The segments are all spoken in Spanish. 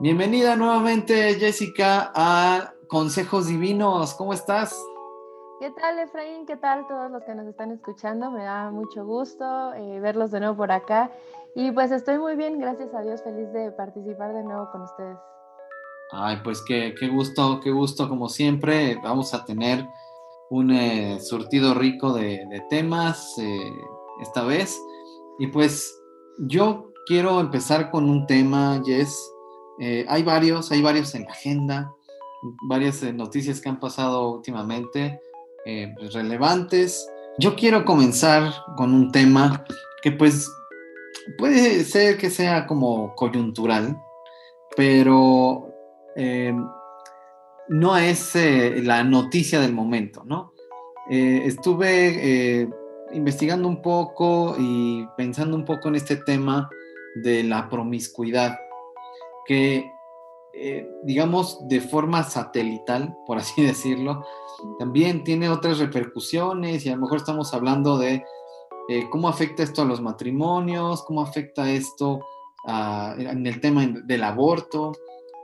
Bienvenida nuevamente, Jessica, a Consejos Divinos. ¿Cómo estás? ¿Qué tal, Efraín? ¿Qué tal todos los que nos están escuchando? Me da mucho gusto eh, verlos de nuevo por acá. Y pues estoy muy bien, gracias a Dios, feliz de participar de nuevo con ustedes. Ay, pues qué, qué gusto, qué gusto, como siempre. Vamos a tener un eh, surtido rico de, temas eh, esta vez. Y pues yo quiero empezar con un tema, Jess. Hay varios, hay varios en la agenda, varias noticias que han pasado últimamente. Eh, pues, relevantes. Yo quiero comenzar con un tema que pues puede ser que sea como coyuntural, pero eh, no es eh, la noticia del momento, ¿no? estuve investigando un poco y pensando un poco en este tema de la promiscuidad, que eh, digamos, de forma satelital, por así decirlo, también tiene otras repercusiones y a lo mejor estamos hablando de eh, cómo afecta esto a los matrimonios, cómo afecta esto en el tema del aborto,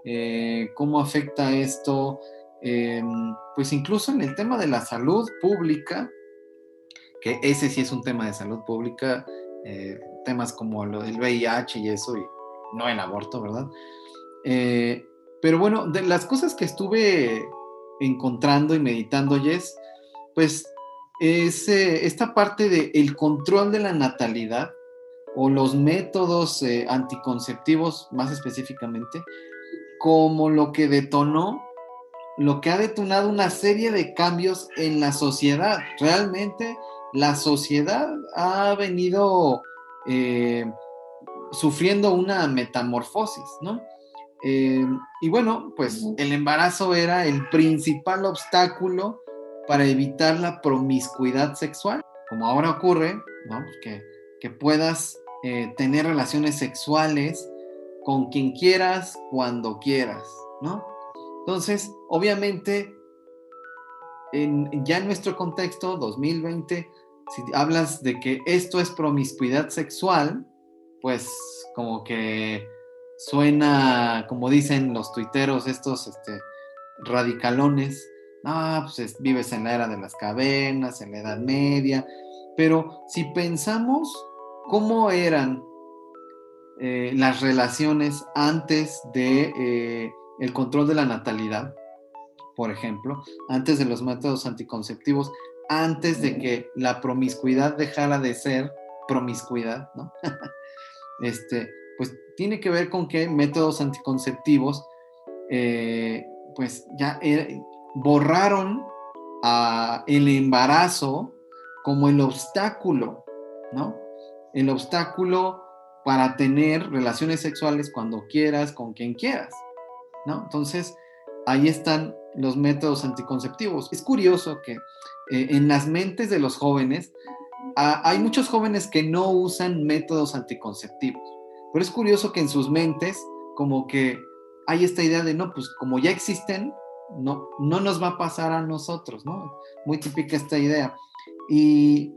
eh, cómo afecta esto, em, pues incluso en el tema de la salud pública, que ese sí es un tema de salud pública, temas como del VIH y eso, y no el aborto, ¿verdad? Eh, pero bueno, de las cosas que estuve encontrando y meditando, Jess, pues es eh, esta parte del el control de la natalidad o los métodos eh, anticonceptivos más específicamente, como lo que detonó, lo que ha detonado una serie de cambios en la sociedad. Realmente la sociedad ha venido sufriendo una metamorfosis, ¿no? Eh, y bueno, pues el embarazo era el principal obstáculo para evitar la promiscuidad sexual, como ahora ocurre, ¿no? Pues que, que, puedas eh, tener relaciones sexuales con quien quieras, cuando quieras, ¿no? Entonces, obviamente, en, ya en nuestro contexto, 2020, si hablas de que esto es promiscuidad sexual, pues como que suena, como dicen los tuiteros, estos este, radicalones, ah, pues vives en la era de las cavernas, en la Edad Media, pero si pensamos cómo eran eh, las relaciones antes de eh, el control de la natalidad, por ejemplo, antes de los métodos anticonceptivos, antes de que la promiscuidad dejara de ser promiscuidad, ¿no? este, pues tiene que ver con que métodos anticonceptivos, eh, pues ya eh, borraron el embarazo como el obstáculo, ¿no? El obstáculo para tener relaciones sexuales cuando quieras, con quien quieras, ¿no? Entonces, ahí están los métodos anticonceptivos. Es curioso que eh, en las mentes de los jóvenes, hay muchos jóvenes que no usan métodos anticonceptivos. Pero es curioso que en sus mentes, como que hay esta idea de, no, pues como ya existen, no, no nos va a pasar a nosotros, ¿no? Muy típica esta idea. Y,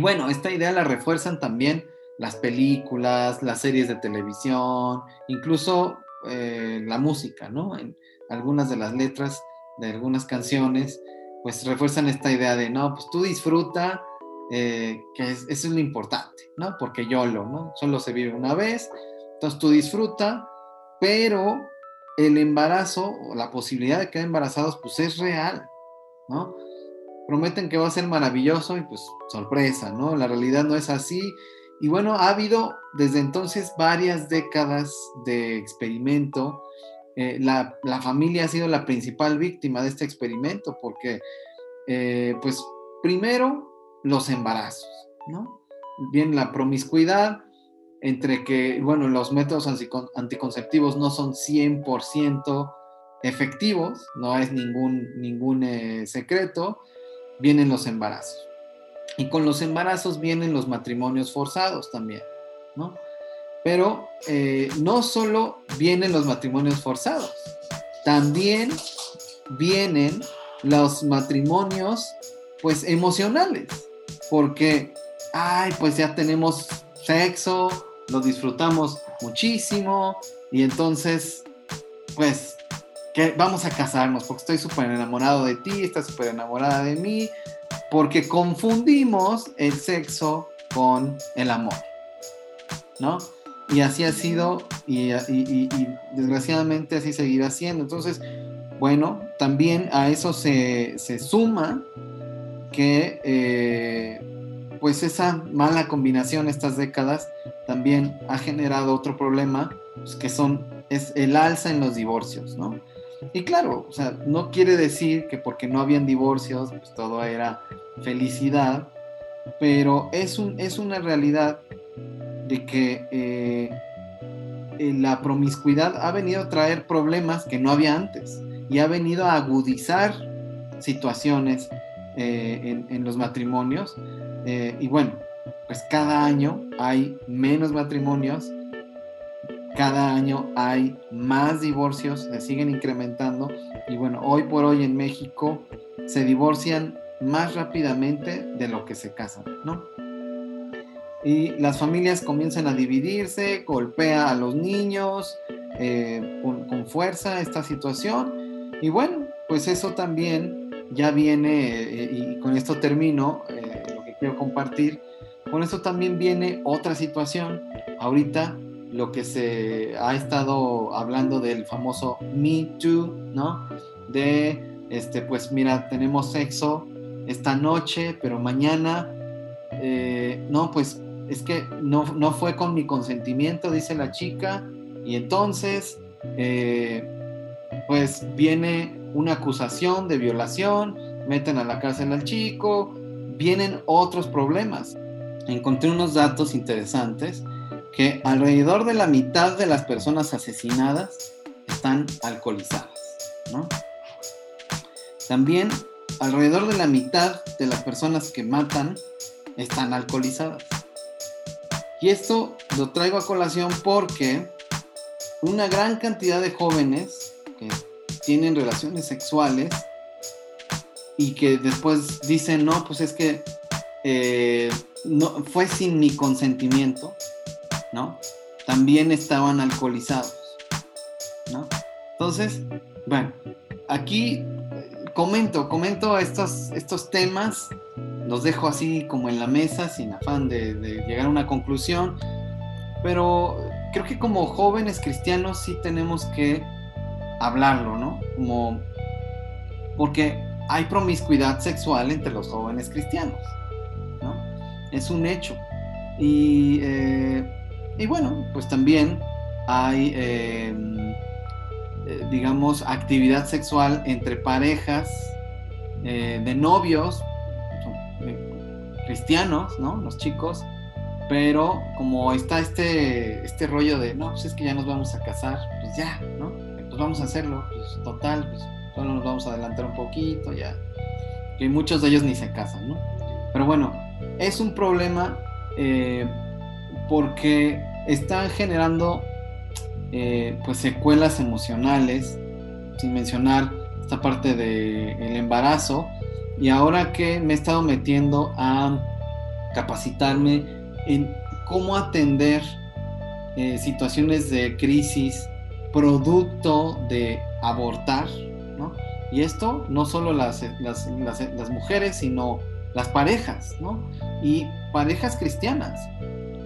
bueno, esta idea la refuerzan también las películas, las series de televisión, incluso eh, la música, ¿no? En algunas de las letras de algunas canciones, pues refuerzan esta idea de, no, pues tú disfruta eh, que es, eso es lo importante, ¿no? Porque YOLO, ¿no? Solo se vive una vez, entonces tú disfruta, pero el embarazo o la posibilidad de quedar embarazados, pues es real, ¿no? Prometen que va a ser maravilloso y pues sorpresa, ¿no? La realidad no es así. Y bueno, ha habido desde entonces varias décadas de experimento. Eh, la, la, familia ha sido la principal víctima de este experimento porque, eh, pues, primero, los embarazos, ¿no? Bien, la promiscuidad entre que, bueno, los métodos anticonceptivos no son 100% efectivos, no es ningún, ningún eh, secreto, vienen los embarazos. Y con los embarazos vienen los matrimonios forzados también, ¿no? Pero eh, no solo vienen los matrimonios forzados, también vienen los matrimonios, pues, emocionales porque, ay, pues ya tenemos sexo, lo disfrutamos muchísimo y entonces pues, que vamos a casarnos porque estoy súper enamorado de ti, estás súper enamorada de mí, porque confundimos el sexo con el amor, ¿no? Y así ha sido y, desgraciadamente así seguirá siendo. Entonces, bueno, también a eso se, suma que eh, pues esa mala combinación estas décadas también ha generado otro problema, pues, que son, es el alza en los divorcios, ¿no? Y claro, o sea, no quiere decir que porque no habían divorcios, pues todo era felicidad, pero es, un, es una realidad de que eh, la promiscuidad ha venido a traer problemas que no había antes y ha venido a agudizar situaciones eh, en, los matrimonios. y bueno, pues cada año hay menos matrimonios, cada año hay más divorcios, se siguen incrementando y bueno, hoy por hoy en México se divorcian más rápidamente de lo que se casan, ¿no? Y las familias comienzan a dividirse, golpea a los niños eh, con, fuerza esta situación. Y bueno, pues eso también ya viene, eh, y con esto termino eh, lo que quiero compartir, con esto también viene otra situación. Ahorita lo que se ha estado hablando del famoso Me Too, ¿no? De, este, pues mira, tenemos sexo esta noche, pero mañana, no, pues es que no, no fue con mi consentimiento, dice la chica, y entonces, eh, pues viene una acusación de violación, meten a la cárcel al chico, vienen otros problemas. Encontré unos datos interesantes que alrededor de la mitad de las personas asesinadas están alcoholizadas. También alrededor de la mitad de las personas que matan están alcoholizadas. Y esto lo traigo a colación porque una gran cantidad de jóvenes que tienen relaciones sexuales y que después dicen, no, pues es que eh, no, fue sin mi consentimiento, ¿no? También estaban alcoholizados, ¿no? Entonces, bueno, aquí comento, comento estos, estos temas los dejo así como en la mesa sin afán de, llegar a una conclusión, pero creo que como jóvenes cristianos sí tenemos que hablarlo, ¿no? Como porque hay promiscuidad sexual entre los jóvenes cristianos, ¿no? Es un hecho. Y, eh, bueno, pues también hay, em, eh, digamos, actividad sexual entre parejas eh, de novios, cristianos, ¿no? Los chicos, pero como está este, este rollo de, no, pues es que ya nos vamos a casar, pues ya, ¿no? Pues vamos a hacerlo, pues total, pues solo nos vamos a adelantar un poquito, ya. Que muchos de ellos ni se casan, ¿no? Pero bueno, es un problema eh, porque están generando eh, pues secuelas emocionales, sin mencionar esta parte del el embarazo, y ahora que me he estado metiendo a capacitarme en cómo atender eh, situaciones de crisis producto de abortar, ¿no? Y esto no solo las, las, mujeres, sino las parejas, ¿no? Y parejas cristianas.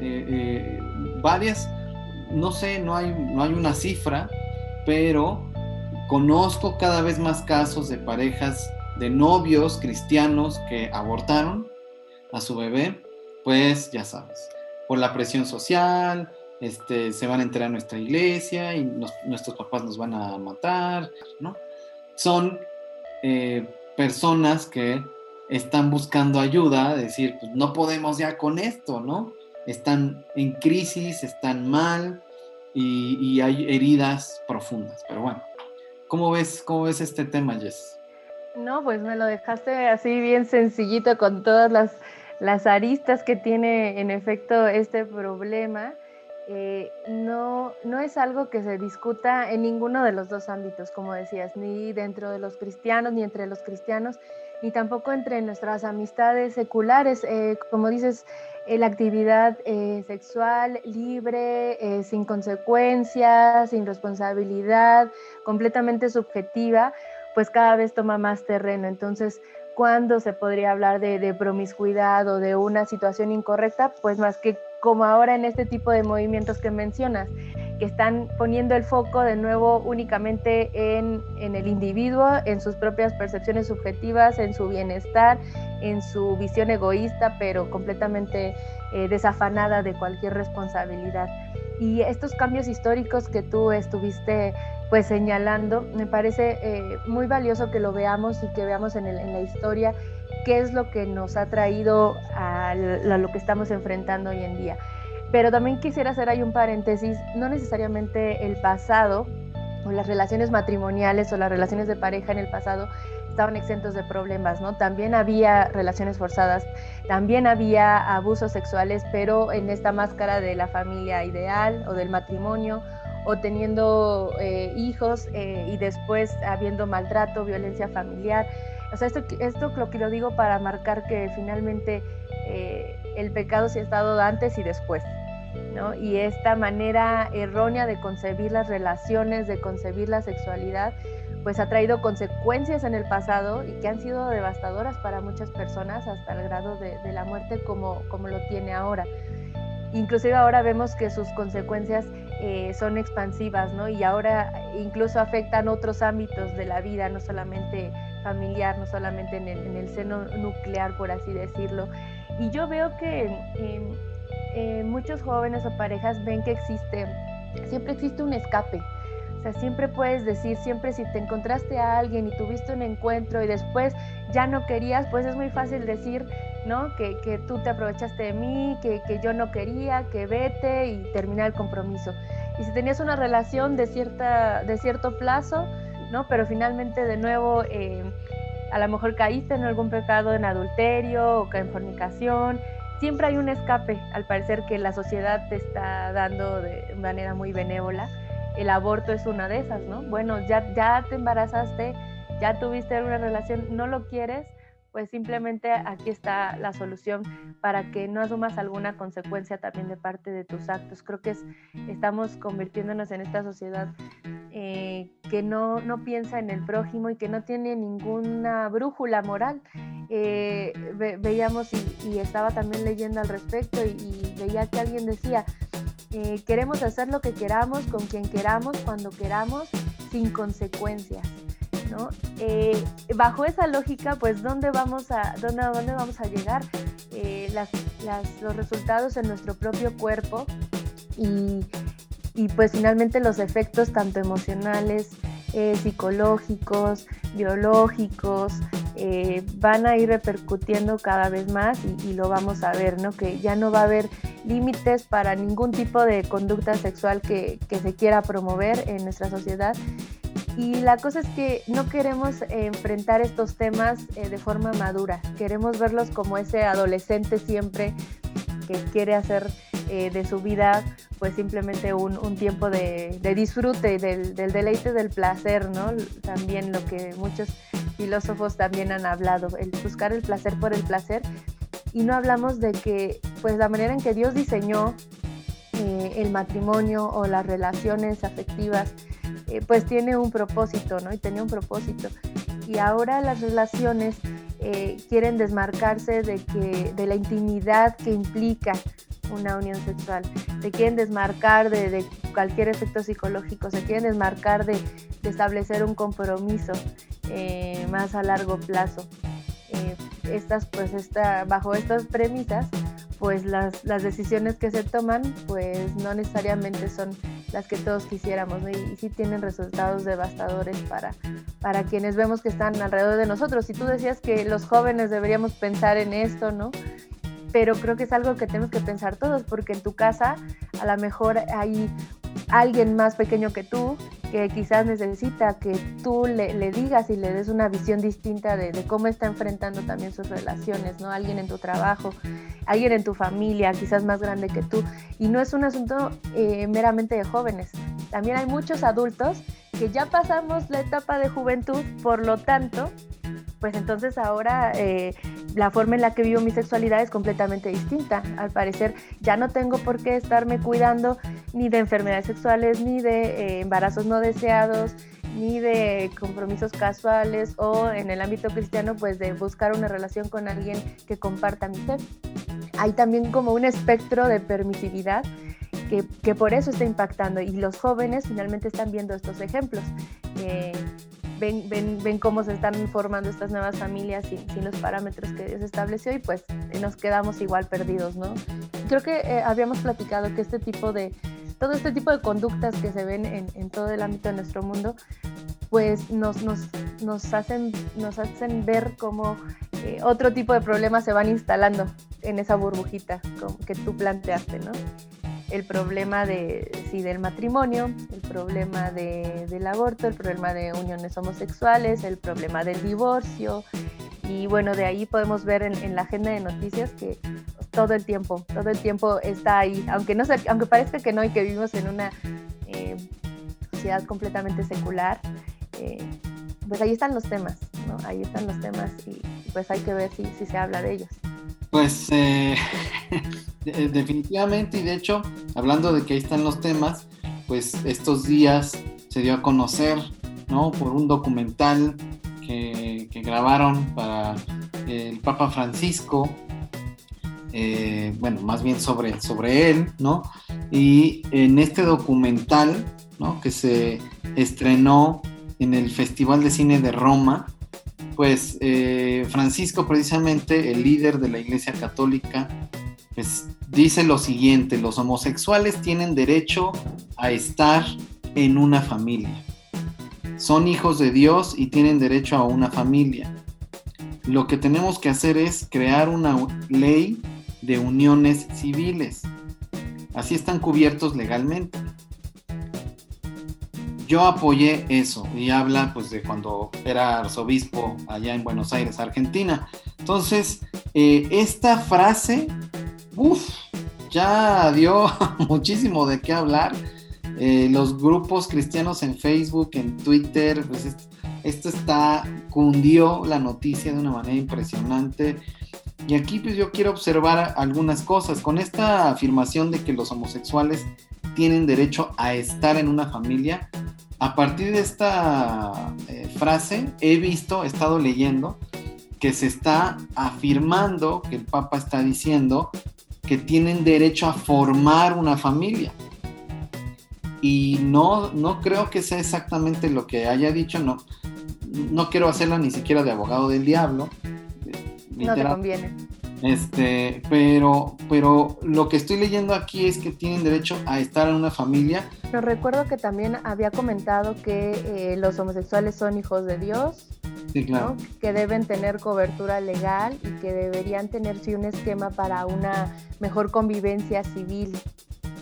Eh, eh, varias, no sé, no hay, no hay una cifra, pero conozco cada vez más casos de parejas de novios cristianos que abortaron a su bebé, pues ya sabes, por la presión social, este, se van a enterar a nuestra iglesia y nuestros papás nos van a matar, ¿no? Son eh, personas que están buscando ayuda, decir, pues no podemos ya con esto, ¿no? Están en crisis, están mal y, y hay heridas profundas. Pero bueno, ¿cómo ves, cómo ves este tema, Jess? No, pues me lo dejaste así bien sencillito con todas las, aristas que tiene en efecto este problema. Eh, no, no es algo que se discuta en ninguno de los dos ámbitos, como decías, ni dentro de los cristianos, ni entre los cristianos, ni tampoco entre nuestras amistades seculares. Eh, como dices, la actividad sexual libre, sin consecuencias, sin responsabilidad, completamente subjetiva, pues cada vez toma más terreno. Entonces, ¿cuándo se podría hablar de, promiscuidad o de una situación incorrecta? Pues más que como ahora en este tipo de movimientos que mencionas, que están poniendo el foco de nuevo únicamente en, el individuo, en sus propias percepciones subjetivas, en su bienestar, en su visión egoísta, pero completamente eh, desafanada de cualquier responsabilidad. Y estos cambios históricos que tú estuviste pues señalando, me parece eh, muy valioso que lo veamos y que veamos en, la historia qué es lo que nos ha traído a, lo que estamos enfrentando hoy en día. Pero también quisiera hacer ahí un paréntesis, no necesariamente el pasado o las relaciones matrimoniales o las relaciones de pareja en el pasado estaban exentos de problemas, ¿no? También había relaciones forzadas, también había abusos sexuales, pero en esta máscara de la familia ideal o del matrimonio o teniendo eh, hijos eh, y después habiendo maltrato, violencia familiar. O sea, esto, esto lo que lo digo para marcar que finalmente eh, el pecado se ha estado antes y después. ¿no? Y esta manera errónea de concebir las relaciones, de concebir la sexualidad, pues ha traído consecuencias en el pasado y que han sido devastadoras para muchas personas hasta el grado de, de la muerte como, como lo tiene ahora. Inclusive ahora vemos que sus consecuencias eh, son expansivas, ¿no? Y ahora incluso afectan otros ámbitos de la vida, no solamente familiar, no solamente en el, seno nuclear, por así decirlo. Y yo veo que muchos jóvenes o parejas ven que existe, siempre existe un escape. O sea, siempre puedes decir, siempre si te encontraste a alguien y tuviste un encuentro y después ya no querías, pues es muy fácil decir, ¿no? Que, que tú te aprovechaste de mí, que, que, yo no quería, que vete y terminar el compromiso. Y si tenías una relación de, cierta, de cierto plazo, ¿no? Pero finalmente de nuevo eh, a lo mejor caíste en algún pecado en adulterio o en fornicación, siempre hay un escape, al parecer que la sociedad te está dando de manera muy benévola. El aborto es una de esas, ¿no? Bueno, ya, ya te embarazaste, ya tuviste una relación, no lo quieres, pues simplemente aquí está la solución para que no asumas alguna consecuencia también de parte de tus actos. Creo que es, estamos convirtiéndonos en esta sociedad eh, que no, no, piensa en el prójimo y que no tiene ninguna brújula moral. Eh, veíamos y, estaba también leyendo al respecto y, veía que alguien decía, eh, queremos hacer lo que queramos, con quien queramos, cuando queramos, sin consecuencias. Eh, bajo esa lógica, pues, ¿dónde vamos a, dónde, vamos a llegar? Eh, los resultados en nuestro propio cuerpo y, pues finalmente los efectos tanto emocionales, eh, psicológicos, biológicos, van a ir repercutiendo cada vez más y, lo vamos a ver, ¿no? Que ya no va a haber límites para ningún tipo de conducta sexual que se quiera promover en nuestra sociedad y la cosa es que no queremos enfrentar estos temas eh, de forma madura, queremos verlos como ese adolescente siempre que quiere hacer eh, de su vida pues simplemente un, tiempo de, disfrute, del, del, deleite, del placer, ¿no? También lo que muchos filósofos también han hablado, el buscar el placer por el placer. Y no hablamos de que pues la manera en que Dios diseñó eh, el matrimonio o las relaciones afectivas, eh, pues tiene un propósito, ¿no? Y tenía un propósito. Y ahora las relaciones eh, quieren desmarcarse de, que, de la intimidad que implica una unión sexual, se quieren desmarcar de, cualquier efecto psicológico, se quieren desmarcar de, establecer un compromiso eh, más a largo plazo. estas, pues, esta, bajo estas premisas, pues las, las, decisiones que se toman, pues no necesariamente son las que todos quisiéramos, ¿no? y, sí tienen resultados devastadores para, para quienes vemos que están alrededor de nosotros. Y tú decías que los jóvenes deberíamos pensar en esto, ¿no? Pero creo que es algo que tenemos que pensar todos, porque en tu casa a lo mejor hay alguien más pequeño que tú que quizás necesita que tú le, digas y le des una visión distinta de, cómo está enfrentando también sus relaciones, ¿no? Alguien en tu trabajo, alguien en tu familia, quizás más grande que tú. Y no es un asunto eh, meramente de jóvenes. También hay muchos adultos que ya pasamos la etapa de juventud, por lo tanto, pues entonces ahora eh, la forma en la que vivo mi sexualidad es completamente distinta. Al parecer ya no tengo por qué estarme cuidando ni de enfermedades sexuales, ni de eh, embarazos no deseados, ni de compromisos casuales o en el ámbito cristiano pues de buscar una relación con alguien que comparta mi fe. Hay también como un espectro de permisividad que, por eso está impactando y los jóvenes finalmente están viendo estos ejemplos. Ven, ven, ven, cómo se están formando estas nuevas familias sin, sin, los parámetros que Dios estableció y pues nos quedamos igual perdidos, ¿no? Creo que eh, habíamos platicado que este tipo de, todo este tipo de conductas que se ven en, en todo el ámbito de nuestro mundo, pues nos, nos, nos, hacen, nos hacen ver cómo eh, otro tipo de problemas se van instalando en esa burbujita que tú planteaste, ¿no? El problema de, sí, del matrimonio, el problema de, del aborto, el problema de uniones homosexuales, el problema del divorcio. Y bueno, de ahí podemos ver en, la agenda de noticias que todo el tiempo, todo el tiempo está ahí, aunque, no aunque parezca que no y que vivimos en una eh, sociedad completamente secular, eh, pues ahí están los temas, ¿no? Ahí están los temas y pues hay que ver si, si se habla de ellos. Pues eh, definitivamente y de hecho, hablando de que ahí están los temas, pues estos días se dio a conocer, ¿no? Por un documental que, grabaron para el Papa Francisco, eh, bueno, más bien sobre, sobre él, ¿no? Y en este documental, ¿no? Que se estrenó en el Festival de Cine de Roma, pues eh, Francisco, precisamente el líder de la Iglesia Católica, pues dice lo siguiente, los homosexuales tienen derecho a estar en una familia. Son hijos de Dios y tienen derecho a una familia. Lo que tenemos que hacer es crear una ley de uniones civiles. Así están cubiertos legalmente. Yo apoyé eso y habla pues de cuando era arzobispo allá en Buenos Aires, Argentina. Entonces, eh, esta frase, uff, ya dio muchísimo de qué hablar. Eh, los grupos cristianos en Facebook, en Twitter, pues esto, está, cundió la noticia de una manera impresionante. Y aquí pues yo quiero observar algunas cosas. Con esta afirmación de que los homosexuales tienen derecho a estar en una familia, a partir de esta eh, frase he visto, he estado leyendo, que se está afirmando, que el Papa está diciendo, que tienen derecho a formar una familia. Y no, no creo que sea exactamente lo que haya dicho, no, no quiero hacerla ni siquiera de abogado del diablo, no te conviene. Este, pero, pero lo que estoy leyendo aquí es que tienen derecho a estar en una familia. Pero recuerdo que también había comentado que eh, los homosexuales son hijos de Dios, sí, claro. ¿no? que deben tener cobertura legal y que deberían tener sí, un esquema para una mejor convivencia civil.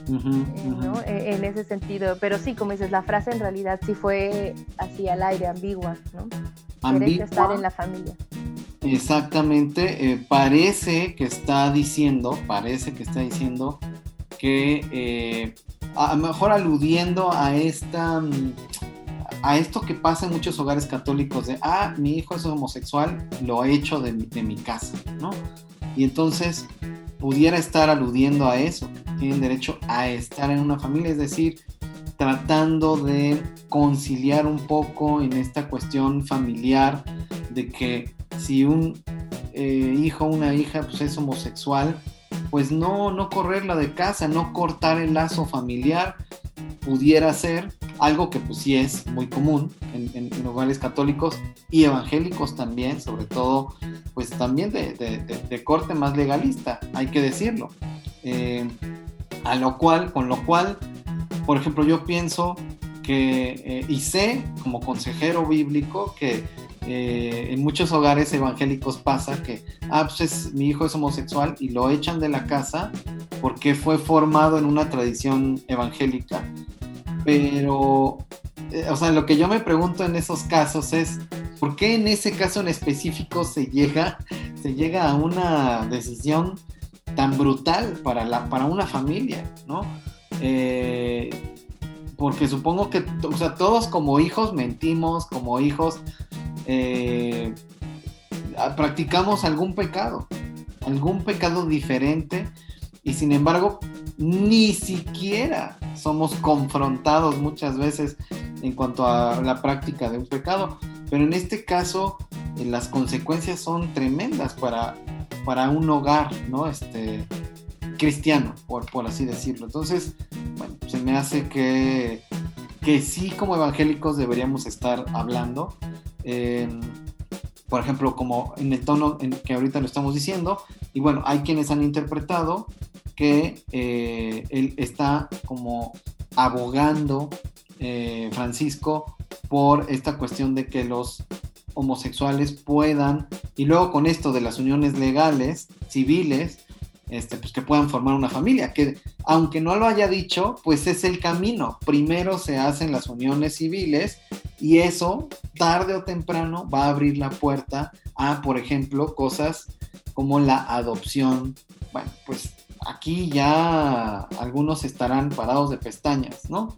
Uh -huh, eh, ¿no? uh -huh. En ese sentido, pero sí, como dices, la frase en realidad sí fue así al aire, ambigua, ¿no? Ambigua. Estar en la familia. Exactamente, eh, parece que está diciendo, parece que está diciendo que eh, a lo mejor aludiendo a esta a esto que pasa en muchos hogares católicos de ah, mi hijo es homosexual, lo he hecho de, de mi casa, ¿no? Y entonces pudiera estar aludiendo a eso, tienen derecho a estar en una familia, es decir, tratando de conciliar un poco en esta cuestión familiar de que si un eh, hijo una hija pues, es homosexual, pues no, no correrla de casa, no cortar el lazo familiar, pudiera ser algo que pues sí es muy común en, en, hogares católicos y evangélicos también, sobre todo pues también de, corte más legalista, hay que decirlo. Eh, a lo cual, con lo cual, por ejemplo, yo pienso que, eh, y sé como consejero bíblico que eh, en muchos hogares evangélicos pasa que, ah, pues es, mi hijo es homosexual y lo echan de la casa porque fue formado en una tradición evangélica. Pero, eh, o sea, lo que yo me pregunto en esos casos es, ¿por qué en ese caso en específico se llega, se llega a una decisión tan brutal para, la, para una familia, ¿no? Eh, porque supongo que, o sea, todos como hijos mentimos, como hijos eh, practicamos algún pecado, algún pecado diferente y sin embargo ni siquiera somos confrontados muchas veces en cuanto a la práctica de un pecado. Pero en este caso eh, las consecuencias son tremendas para, para un hogar, ¿no? Este, cristiano, por, por así decirlo. Entonces, bueno, se me hace que, que sí como evangélicos deberíamos estar hablando. por ejemplo, como en el tono en que ahorita lo estamos diciendo, y bueno, hay quienes han interpretado que eh, él está como abogando, eh, Francisco, por esta cuestión de que los homosexuales puedan, y luego con esto de las uniones legales, civiles, este, pues que puedan formar una familia, que aunque no lo haya dicho, pues es el camino. Primero se hacen las uniones civiles y eso, tarde o temprano, va a abrir la puerta a, por ejemplo, cosas como la adopción. Bueno, pues aquí ya algunos estarán parados de pestañas, ¿no?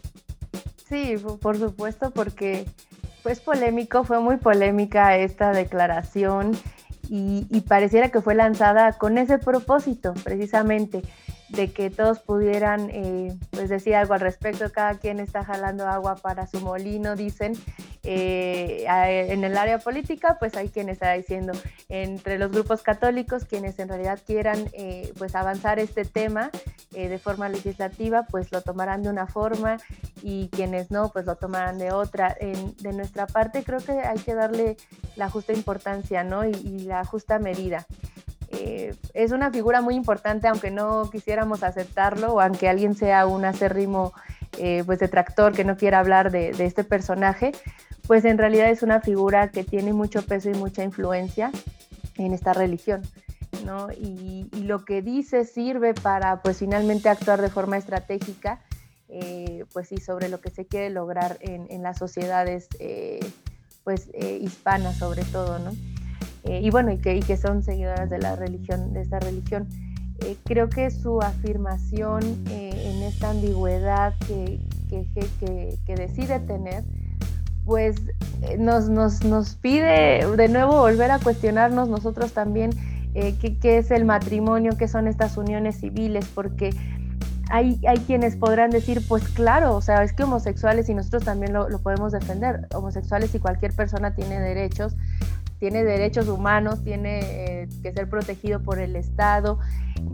Sí, por supuesto, porque pues polémico, fue muy polémica esta declaración y, y, pareciera que fue lanzada con ese propósito, precisamente, de que todos pudieran eh, pues decir algo al respecto. Cada quien está jalando agua para su molino, dicen. Eh, en el área política, pues hay quien está diciendo entre los grupos católicos, quienes en realidad quieran eh, pues avanzar este tema de forma legislativa, pues lo tomarán de una forma y quienes no, pues lo tomarán de otra. de nuestra parte, creo que hay que darle la justa importancia, ¿no? y la justa medida. Eh, es una figura muy importante, aunque no quisiéramos aceptarlo, o aunque alguien sea un acérrimo eh, pues detractor que no quiera hablar de, este personaje, pues en realidad es una figura que tiene mucho peso y mucha influencia en esta religión. ¿no? Y, lo que dice sirve para pues finalmente actuar de forma estratégica, eh, pues sí, sobre lo que se quiere lograr en, las sociedades pues hispanas sobre todo, ¿no? Eh, y bueno, y que, y que, son seguidoras de la religión, de esta religión. Eh, creo que su afirmación eh, en esta ambigüedad que, que, que, decide tener, pues nos, nos, nos, pide de nuevo volver a cuestionarnos nosotros también qué, qué, es el matrimonio, qué son estas uniones civiles, porque hay, hay, quienes podrán decir, pues claro, o sea, es que homosexuales y nosotros también lo, lo podemos defender, homosexuales y cualquier persona tiene derechos, tiene derechos humanos, tiene eh, que ser protegido por el Estado.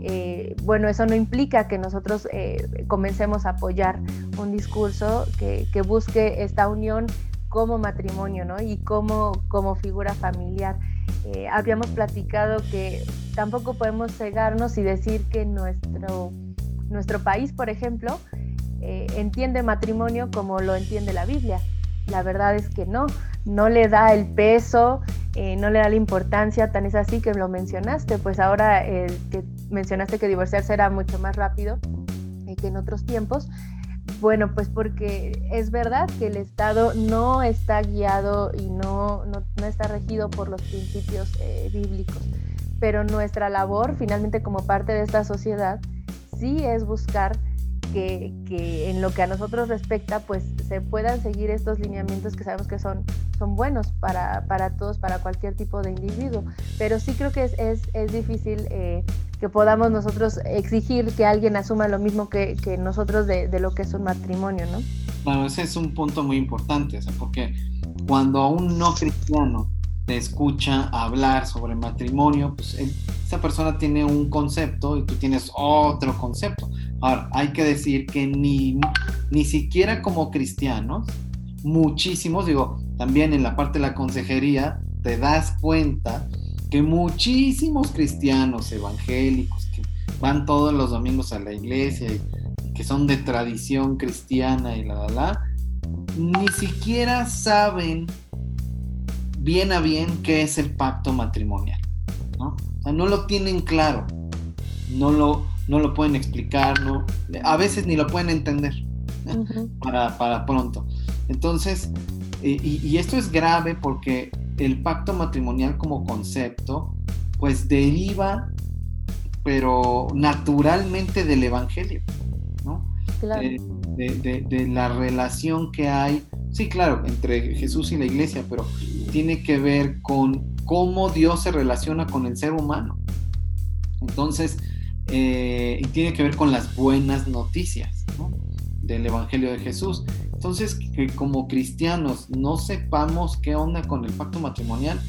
Eh, bueno, eso no implica que nosotros eh, comencemos a apoyar un discurso que, busque esta unión como matrimonio ¿no? y como, como figura familiar. habíamos platicado que tampoco podemos cegarnos y decir que nuestro, nuestro país, por ejemplo, entiende matrimonio como lo entiende la Biblia. La verdad es que no, no le da el peso, eh, no le da la importancia, tan es así que lo mencionaste, pues ahora eh, que mencionaste que divorciarse era mucho más rápido eh, que en otros tiempos. Bueno, pues porque es verdad que el Estado no está guiado y no, no, no está regido por los principios bíblicos, pero nuestra labor finalmente como parte de esta sociedad sí es buscar que, en lo que a nosotros respecta, pues se puedan seguir estos lineamientos que sabemos que son, son buenos para, para todos, para cualquier tipo de individuo. Pero sí creo que es, es, es difícil eh, que podamos nosotros exigir que alguien asuma lo mismo que, que nosotros de, de, lo que es un matrimonio, ¿no? Claro, ese es un punto muy importante, porque cuando a un no cristiano te escucha hablar sobre matrimonio, pues esa persona tiene un concepto y tú tienes otro concepto. Ahora, hay que decir que ni, ni siquiera como cristianos, muchísimos, digo, también en la parte de la consejería, te das cuenta que muchísimos cristianos evangélicos que van todos los domingos a la iglesia que son de tradición cristiana y la, la, la, ni siquiera saben bien a bien qué es el pacto matrimonial. ¿no? O sea, no lo tienen claro, no lo, no lo pueden explicar, no, a veces ni lo pueden entender para, para, pronto. Entonces, y, y, esto es grave porque el pacto matrimonial como concepto, pues deriva, pero naturalmente del Evangelio, ¿no? Claro. De, de, de, la relación que hay, sí, claro, entre Jesús y la iglesia, pero tiene que ver con cómo Dios se relaciona con el ser humano. Entonces, eh, y tiene que ver con las buenas noticias del Evangelio de Jesús. Entonces, que como cristianos no sepamos qué onda con el pacto matrimonial,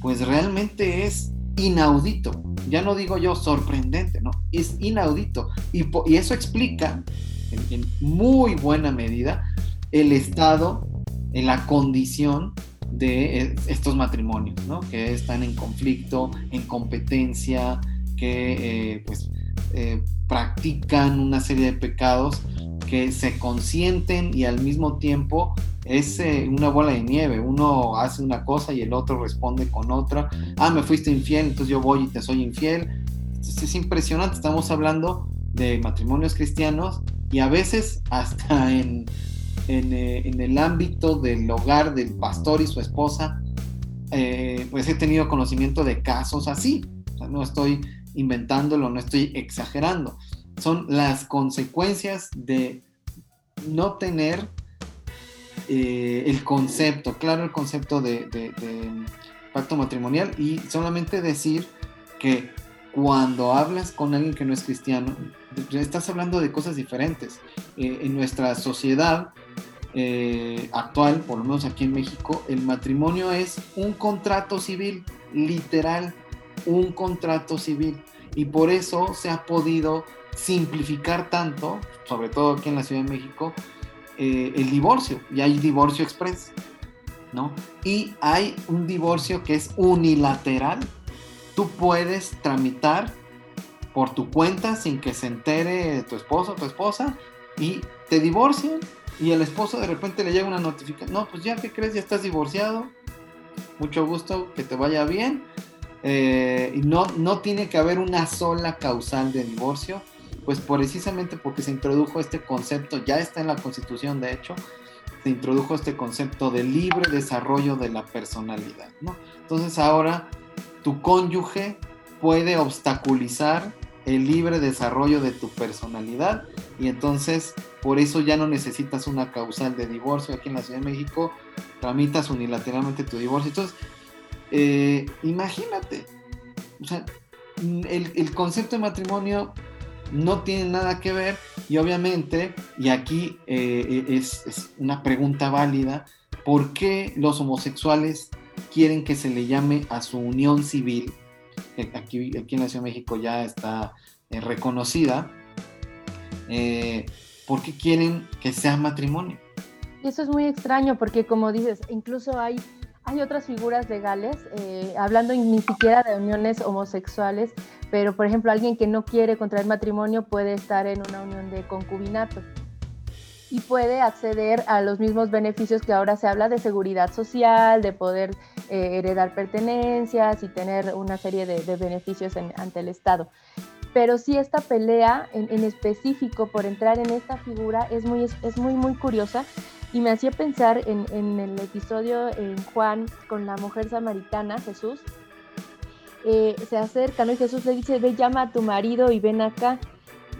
pues realmente es inaudito. Ya no digo yo sorprendente, no, es inaudito. Y, y eso explica en, muy buena medida el estado, en la condición de estos matrimonios, ¿no? Que están en conflicto, en competencia, que eh, pues eh, practican una serie de pecados que se consienten y al mismo tiempo es eh, una bola de nieve. Uno hace una cosa y el otro responde con otra. Ah, me fuiste infiel, entonces yo voy y te soy infiel. es impresionante. Estamos hablando de matrimonios cristianos y a veces hasta en, eh, en, el ámbito del hogar del pastor y su esposa, pues he tenido conocimiento de casos así. no estoy inventándolo, no estoy exagerando. Son las consecuencias de no tener eh, el concepto, claro, el concepto de, pacto matrimonial y solamente decir que cuando hablas con alguien que no es cristiano, estás hablando de cosas diferentes. Eh, en nuestra sociedad eh, actual, por lo menos aquí en México, el matrimonio es un contrato civil, literal, un contrato civil. Y por eso se ha podido simplificar tanto, sobre todo aquí en la Ciudad de México, eh, el divorcio, y hay divorcio express, ¿no? Y hay un divorcio que es unilateral. Tú puedes tramitar por tu cuenta sin que se entere tu esposo o tu esposa y te divorcian y el esposo de repente le llega una notificación, no, pues ya que crees, ya estás divorciado, mucho gusto, que te vaya bien. Eh, no, no tiene que haber una sola causal de divorcio, pues precisamente porque se introdujo este concepto, ya está en la constitución de hecho, se introdujo este concepto de libre desarrollo de la personalidad, ¿no? Entonces ahora tu cónyuge puede obstaculizar el libre desarrollo de tu personalidad y entonces por eso ya no necesitas una causal de divorcio aquí en la Ciudad de México, tramitas unilateralmente tu divorcio. Entonces, eh, imagínate, o sea, el, concepto de matrimonio no tiene nada que ver y obviamente, y aquí eh, es, una pregunta válida, ¿por qué los homosexuales quieren que se le llame a su unión civil? Aquí, aquí en la Ciudad de México ya está eh, reconocida. Eh, ¿Por qué quieren que sea matrimonio? Eso es muy extraño porque como dices, incluso hay hay otras figuras legales, eh, hablando ni siquiera de uniones homosexuales, pero por ejemplo alguien que no quiere contraer matrimonio puede estar en una unión de concubinato y puede acceder a los mismos beneficios que ahora se habla de seguridad social, de poder eh, heredar pertenencias y tener una serie de, beneficios ante el Estado. Pero sí esta pelea en, en, específico por entrar en esta figura es muy, es muy, muy curiosa y me hacía pensar en, el episodio en Juan con la mujer samaritana, Jesús. Eh, se acerca, ¿no? Y Jesús le dice, ve, llama a tu marido y ven acá.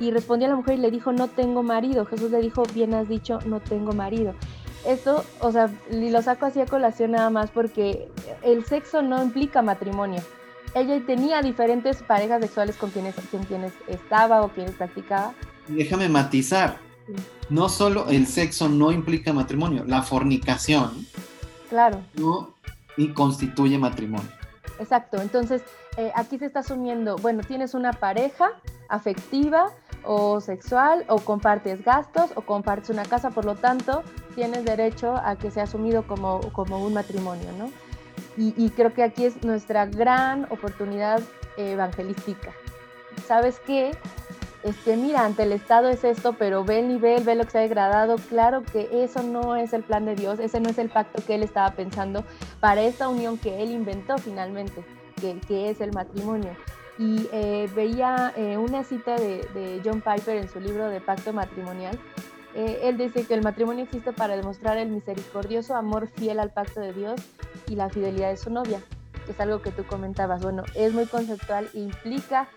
Y respondió a la mujer y le dijo, no tengo marido. Jesús le dijo, bien has dicho, no tengo marido. Esto, o sea, lo saco así a colación nada más porque el sexo no implica matrimonio. Ella tenía diferentes parejas sexuales con quienes, con quienes estaba o quienes practicaba. Déjame matizar no solo el sexo no implica matrimonio, la fornicación. Claro. No y constituye matrimonio. Exacto, entonces eh, aquí se está asumiendo, bueno, tienes una pareja afectiva o sexual o compartes gastos o compartes una casa, por lo tanto tienes derecho a que sea asumido como, como un matrimonio, ¿no? Y, y creo que aquí es nuestra gran oportunidad evangelística. ¿Sabes qué? Este, mira, ante el Estado es esto, pero ve el nivel, ve lo que se ha degradado. Claro que eso no es el plan de Dios, ese no es el pacto que Él estaba pensando para esta unión que Él inventó finalmente, que, es el matrimonio. Y eh, veía eh, una cita de, John Piper en su libro de Pacto Matrimonial. Eh, él dice que el matrimonio existe para demostrar el misericordioso amor fiel al pacto de Dios y la fidelidad de su novia, que es algo que tú comentabas. Bueno, es muy conceptual, implica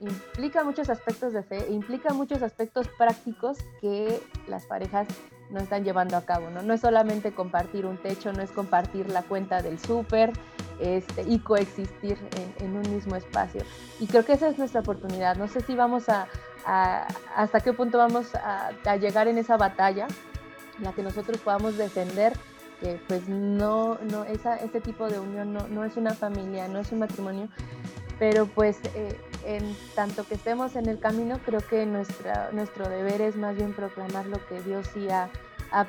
implica muchos aspectos de fe, implica muchos aspectos prácticos que las parejas no están llevando a cabo, ¿no? No es solamente compartir un techo, no es compartir la cuenta del súper, este, y coexistir en, un mismo espacio. Y creo que esa es nuestra oportunidad. No sé si vamos a, hasta qué punto vamos a, llegar en esa batalla, en la que nosotros podamos defender que pues no, no esa, ese tipo de unión no, no, es una familia, no es un matrimonio, pero pues eh, en tanto que estemos en el camino, creo que nuestra, nuestro deber es más bien proclamar lo que Dios sí ha,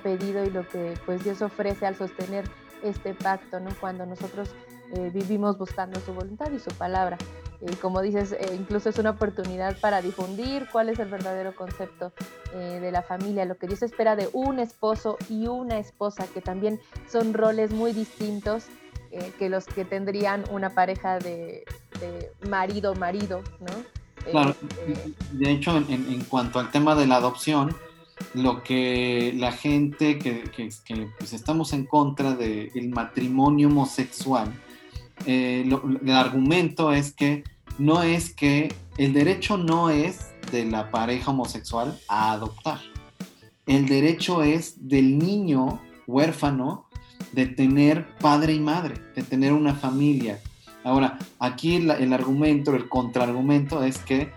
pedido y lo que pues Dios ofrece al sostener este pacto, ¿no? Cuando nosotros eh, vivimos buscando su voluntad y su palabra. Y como dices, eh, incluso es una oportunidad para difundir cuál es el verdadero concepto eh, de la familia, lo que Dios espera de un esposo y una esposa, que también son roles muy distintos que los que tendrían una pareja de, marido-marido, ¿no? Claro, de hecho, en, en, cuanto al tema de la adopción, lo que la gente que, que, pues estamos en contra del matrimonio homosexual, eh, el argumento es que no es que el derecho no es de la pareja homosexual a adoptar. El derecho es del niño huérfano de tener padre y madre, de tener una familia. Ahora, aquí el, argumento, el contraargumento es que,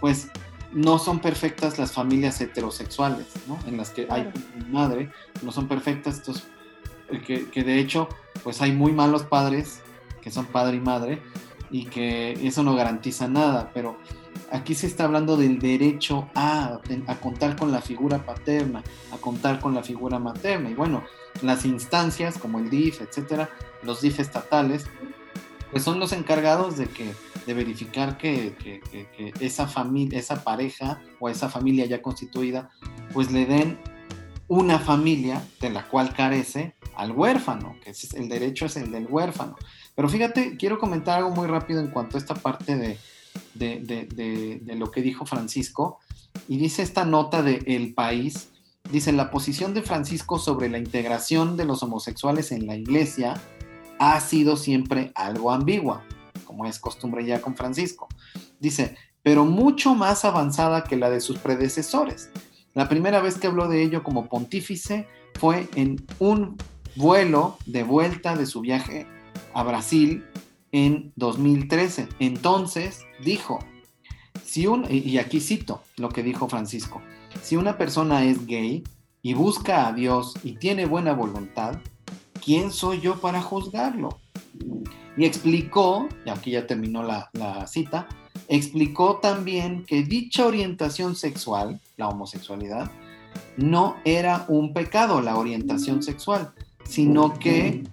pues, no son perfectas las familias heterosexuales, ¿no? En las que hay madre, no son perfectas, estos, que, que de hecho, pues hay muy malos padres que son padre y madre, y que eso no garantiza nada, pero aquí se está hablando del derecho a, contar con la figura paterna, a contar con la figura materna, y bueno, las instancias como el DIF, etcétera, los DIF estatales, pues son los encargados de que de verificar que, que, que, esa familia, esa pareja o esa familia ya constituida, pues le den una familia de la cual carece al huérfano, que es, el derecho es el del huérfano. Pero fíjate, quiero comentar algo muy rápido en cuanto a esta parte de, lo que dijo Francisco. Y dice esta nota de El País, dice, la posición de Francisco sobre la integración de los homosexuales en la iglesia ha sido siempre algo ambigua, como es costumbre ya con Francisco. Dice, pero mucho más avanzada que la de sus predecesores. La primera vez que habló de ello como pontífice fue en un vuelo de vuelta de su viaje a Brasil en 2013. Entonces dijo, si y aquí cito lo que dijo Francisco, si una persona es gay y busca a Dios y tiene buena voluntad, ¿quién soy yo para juzgarlo? Y explicó, y aquí ya terminó la, la cita, explicó también que dicha orientación sexual, la homosexualidad, no era un pecado la orientación sexual, sino que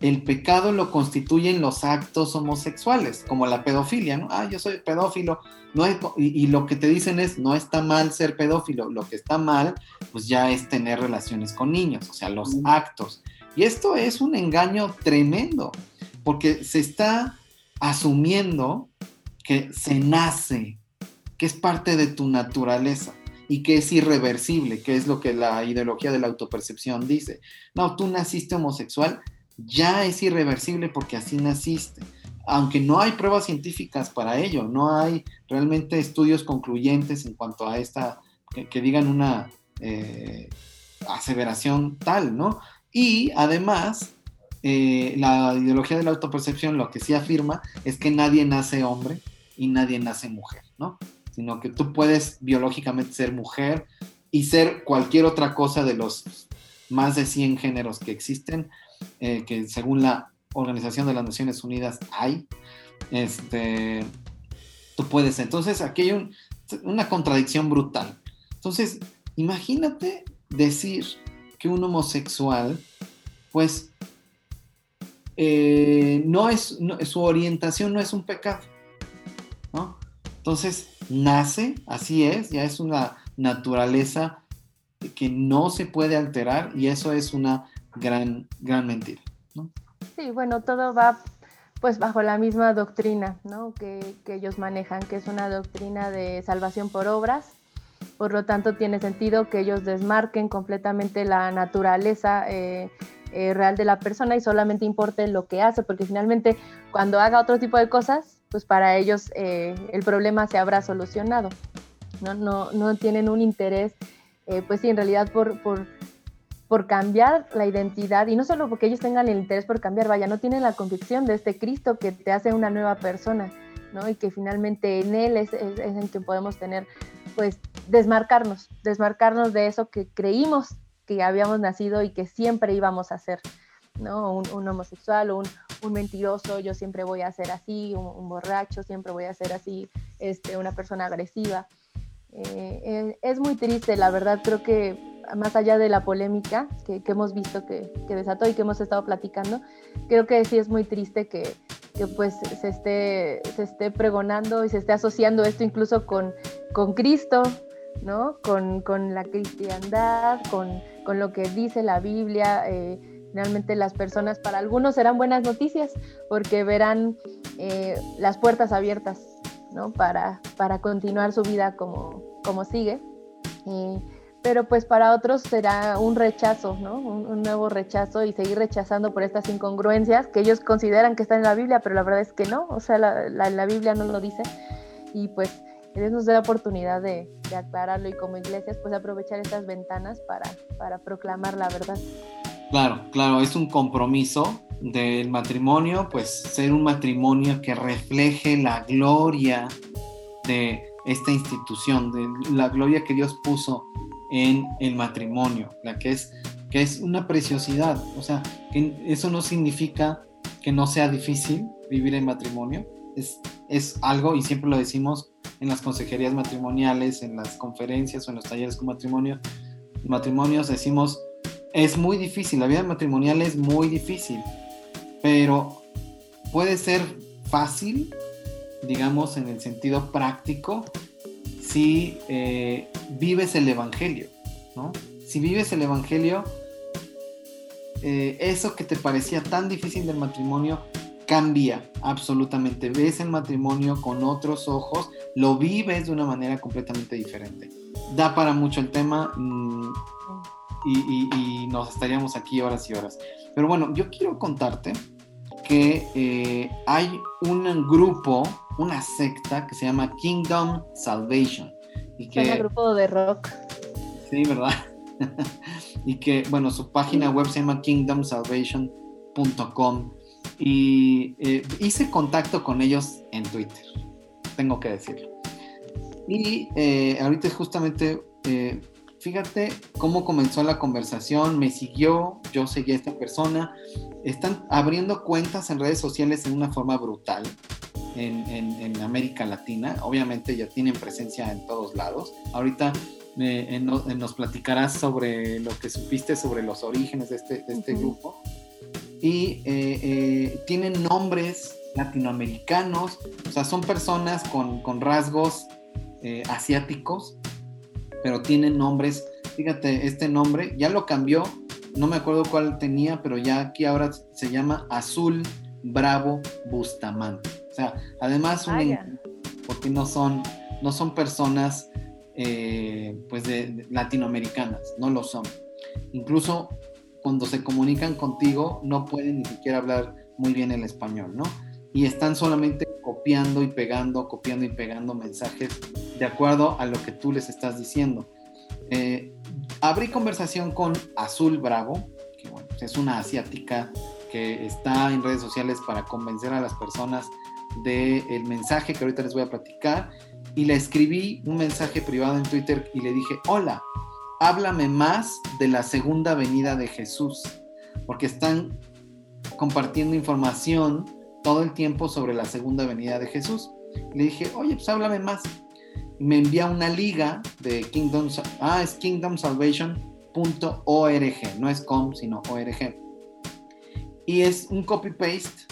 el pecado lo constituyen los actos homosexuales, como la pedofilia, ¿no? Ah, yo soy pedófilo, no y, lo que te dicen es, no está mal ser pedófilo, lo que está mal, pues ya es tener relaciones con niños, o sea, los actos. Y esto es un engaño tremendo, porque se está asumiendo que se nace, que es parte de tu naturaleza y que es irreversible, que es lo que la ideología de la autopercepción dice. No, tú naciste homosexual, ya es irreversible porque así naciste. Aunque no hay pruebas científicas para ello, no hay realmente estudios concluyentes en cuanto a esta, que, digan una eh, aseveración tal, ¿no? Y además, eh, la ideología de la autopercepción lo que sí afirma es que nadie nace hombre y nadie nace mujer, ¿no? Sino que tú puedes biológicamente ser mujer y ser cualquier otra cosa de los más de 100 géneros que existen, eh, que según la Organización de las Naciones Unidas hay, este, tú puedes. Entonces, aquí hay una contradicción brutal. Entonces, imagínate decir que un homosexual, pues, eh, no es, su orientación no es un pecado, ¿no? Entonces, nace, así es, ya es una naturaleza que no se puede alterar y eso es una gran, gran mentira. ¿no? Sí, bueno, todo va pues bajo la misma doctrina ¿no? que, que, ellos manejan, que es una doctrina de salvación por obras. Por lo tanto, tiene sentido que ellos desmarquen completamente la naturaleza eh, eh, real de la persona y solamente importe lo que hace, porque finalmente cuando haga otro tipo de cosas, pues para ellos eh, el problema se habrá solucionado. ¿no? No, no tienen un interés, pues sí, en realidad por, por por cambiar la identidad, y no solo porque ellos tengan el interés por cambiar, vaya, no tienen la convicción de este Cristo que te hace una nueva persona, ¿no? Y que finalmente en Él es, es, en que podemos tener, pues, desmarcarnos, desmarcarnos de eso que creímos que habíamos nacido y que siempre íbamos a ser, ¿no? Un, homosexual, un, un, mentiroso, yo siempre voy a ser así, un, borracho, siempre voy a ser así, este, una persona agresiva. Eh, es muy triste, la verdad, creo que más allá de la polémica que, hemos visto que, desató y que hemos estado platicando, creo que sí es muy triste que, pues se esté, se esté pregonando y se esté asociando esto incluso con, con Cristo, ¿no? Con, la cristiandad, con, lo que dice la Biblia. Eh, finalmente las personas, para algunos serán buenas noticias porque verán eh, las puertas abiertas, ¿no? Para, para continuar su vida como, como sigue. Pero pues para otros será un rechazo, ¿no? Un, nuevo rechazo y seguir rechazando por estas incongruencias que ellos consideran que están en la Biblia, pero la verdad es que no, o sea, la, la, Biblia no lo dice. Y pues Dios nos da la oportunidad de, de, aclararlo y como iglesias pues aprovechar estas ventanas para, para proclamar la verdad. Claro, claro, es un compromiso del matrimonio, pues ser un matrimonio que refleje la gloria de esta institución, de la gloria que Dios puso en el matrimonio, la que es, que es una preciosidad. O sea, eso no significa que no sea difícil vivir en matrimonio. Es, es algo, y siempre lo decimos en las consejerías matrimoniales, en las conferencias o en los talleres con matrimonio, matrimonios, decimos, es muy difícil, la vida matrimonial es muy difícil, pero puede ser fácil, digamos, en el sentido práctico, si eh, vives el Evangelio, ¿no? Si vives el Evangelio, eh, eso que te parecía tan difícil del matrimonio cambia absolutamente. Ves el matrimonio con otros ojos, lo vives de una manera completamente diferente. Da para mucho el tema mm, y, nos estaríamos aquí horas y horas. Pero bueno, yo quiero contarte que eh, hay un grupo una secta que se llama Kingdom Salvation. Y que, es un grupo de rock. Sí, ¿verdad? y que, bueno, su página web se llama kingdomsalvation.com y eh, hice contacto con ellos en Twitter, tengo que decirlo. Y eh, ahorita justamente, eh, fíjate cómo comenzó la conversación, me siguió, yo seguí a esta persona, están abriendo cuentas en redes sociales en una forma brutal en, América Latina. Obviamente ya tienen presencia en todos lados. Ahorita eh, nos platicarás sobre lo que supiste sobre los orígenes de este, este grupo. Y eh, eh, tienen nombres latinoamericanos, o sea, son personas con, con rasgos asiáticos, pero tienen nombres. Fíjate, este nombre ya lo cambió, no me acuerdo cuál tenía, pero ya aquí ahora se llama Azul Bravo Bustamante. O sea, además, porque no son, no son personas eh, pues de, latinoamericanas, no lo son. Incluso cuando se comunican contigo no pueden ni siquiera hablar muy bien el español, ¿no? Y están solamente copiando y pegando, copiando y pegando mensajes de acuerdo a lo que tú les estás diciendo. Eh, abrí conversación con Azul Bravo, que bueno, es una asiática que está en redes sociales para convencer a las personas del mensaje que ahorita les voy a platicar y le escribí un mensaje privado en Twitter y le dije, hola, háblame más de la segunda venida de Jesús, porque están compartiendo información todo el tiempo sobre la segunda venida de Jesús. Le dije, oye, pues háblame más. Me envía una liga de Kingdom, ah, es kingdomsalvation.org, no es com, sino org. Y es un copy-paste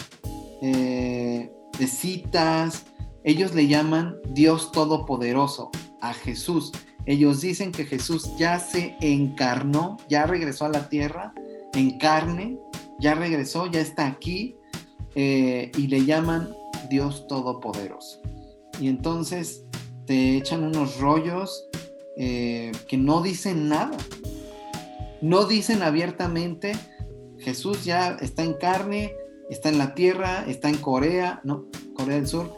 eh, de citas. Ellos le llaman Dios Todopoderoso a Jesús. Ellos dicen que Jesús ya se encarnó, ya regresó a la tierra en carne, ya regresó, ya está aquí eh, y le llaman Dios Todopoderoso. Y entonces te echan unos rollos eh, que no dicen nada. No dicen abiertamente, Jesús ya está en carne, está en la Tierra, está en Corea, ¿no? Corea del Sur.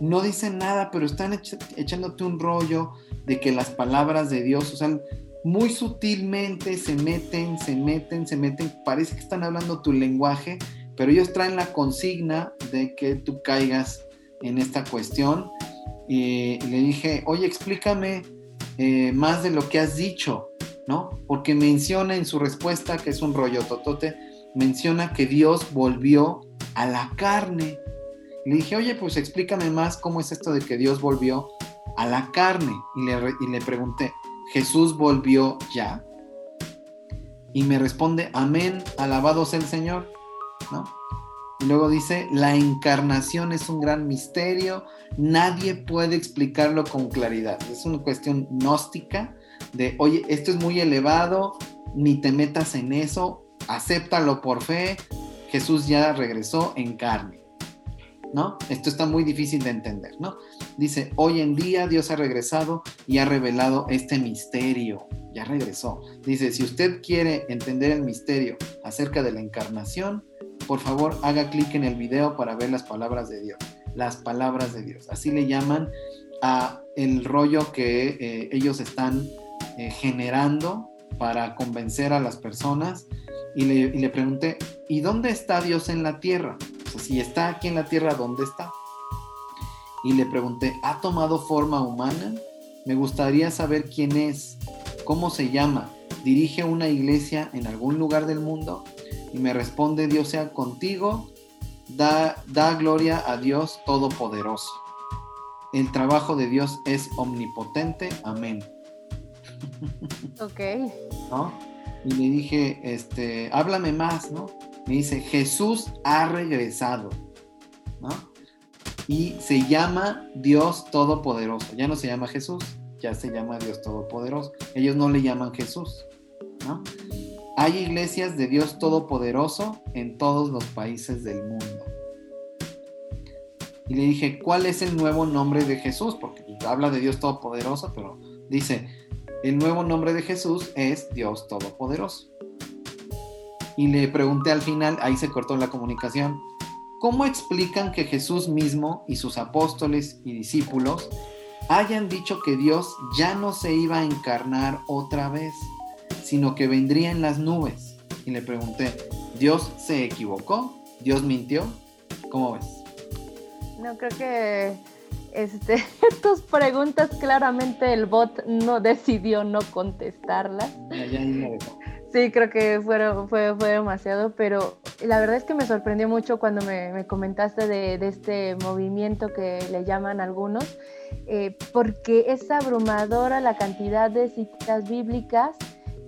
No dicen nada, pero están echándote un rollo de que las palabras de Dios, o sea, muy sutilmente se meten, se meten, se meten, parece que están hablando tu lenguaje, pero ellos traen la consigna de que tú caigas en esta cuestión. Y le dije, oye, explícame eh, más de lo que has dicho, ¿no? Porque menciona en su respuesta, que es un rollo totote, menciona que Dios volvió a la carne. Le dije, oye, pues explícame más cómo es esto de que Dios volvió a la carne. Y le, y le pregunté, ¿Jesús volvió ya? Y me responde, amén, alabado sea el Señor. ¿No? Y luego dice, la encarnación es un gran misterio, nadie puede explicarlo con claridad. Es una cuestión gnóstica de, oye, esto es muy elevado, ni te metas en eso, acéptalo por fe, Jesús ya regresó en carne. ¿No? Esto está muy difícil de entender, ¿no? Dice, hoy en día Dios ha regresado y ha revelado este misterio, ya regresó. Dice, si usted quiere entender el misterio acerca de la encarnación, por favor haga clic en el video para ver las palabras de Dios. Las palabras de Dios. Así le llaman a el rollo que eh, ellos están eh, generando para convencer a las personas. Y le, pregunté, ¿y dónde está Dios en la tierra? Si está aquí en la tierra, ¿dónde está? Y le pregunté, ¿ha tomado forma humana? Me gustaría saber quién es, cómo se llama, dirige una iglesia en algún lugar del mundo y me responde, Dios sea contigo, da, da gloria a Dios Todopoderoso. El trabajo de Dios es omnipotente, amén. Ok. ¿No? Y le dije, este, háblame más, ¿no? Me dice, Jesús ha regresado, ¿no? Y se llama Dios Todopoderoso. Ya no se llama Jesús, ya se llama Dios Todopoderoso. Ellos no le llaman Jesús, ¿no? Hay iglesias de Dios Todopoderoso en todos los países del mundo. Y le dije, ¿cuál es el nuevo nombre de Jesús? Porque habla de Dios Todopoderoso, pero dice, el nuevo nombre de Jesús es Dios Todopoderoso. Y le pregunté al final, ahí se cortó la comunicación, ¿cómo explican que Jesús mismo y sus apóstoles y discípulos hayan dicho que Dios ya no se iba a encarnar otra vez? Sino que vendría en las nubes. Y le pregunté, ¿Dios se equivocó? ¿Dios mintió? ¿Cómo ves? No, creo que este, tus preguntas claramente el bot no decidió no contestarlas. sí, creo que fue, fue, demasiado, pero la verdad es que me sorprendió mucho cuando me, comentaste de, este movimiento que le llaman algunos, eh, porque es abrumadora la cantidad de citas bíblicas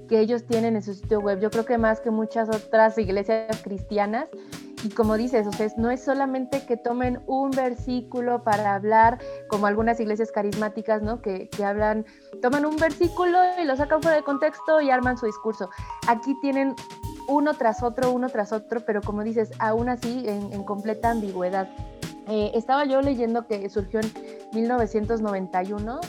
que ellos tienen en su sitio web. Yo creo que más que muchas otras iglesias cristianas. Y como dices, o sea, no es solamente que tomen un versículo para hablar, como algunas iglesias carismáticas, ¿no? Que, que hablan, toman un versículo y lo sacan fuera de contexto y arman su discurso. Aquí tienen uno tras otro, uno tras otro, pero como dices, aún así en, completa ambigüedad. Eh, estaba yo leyendo que surgió en 1991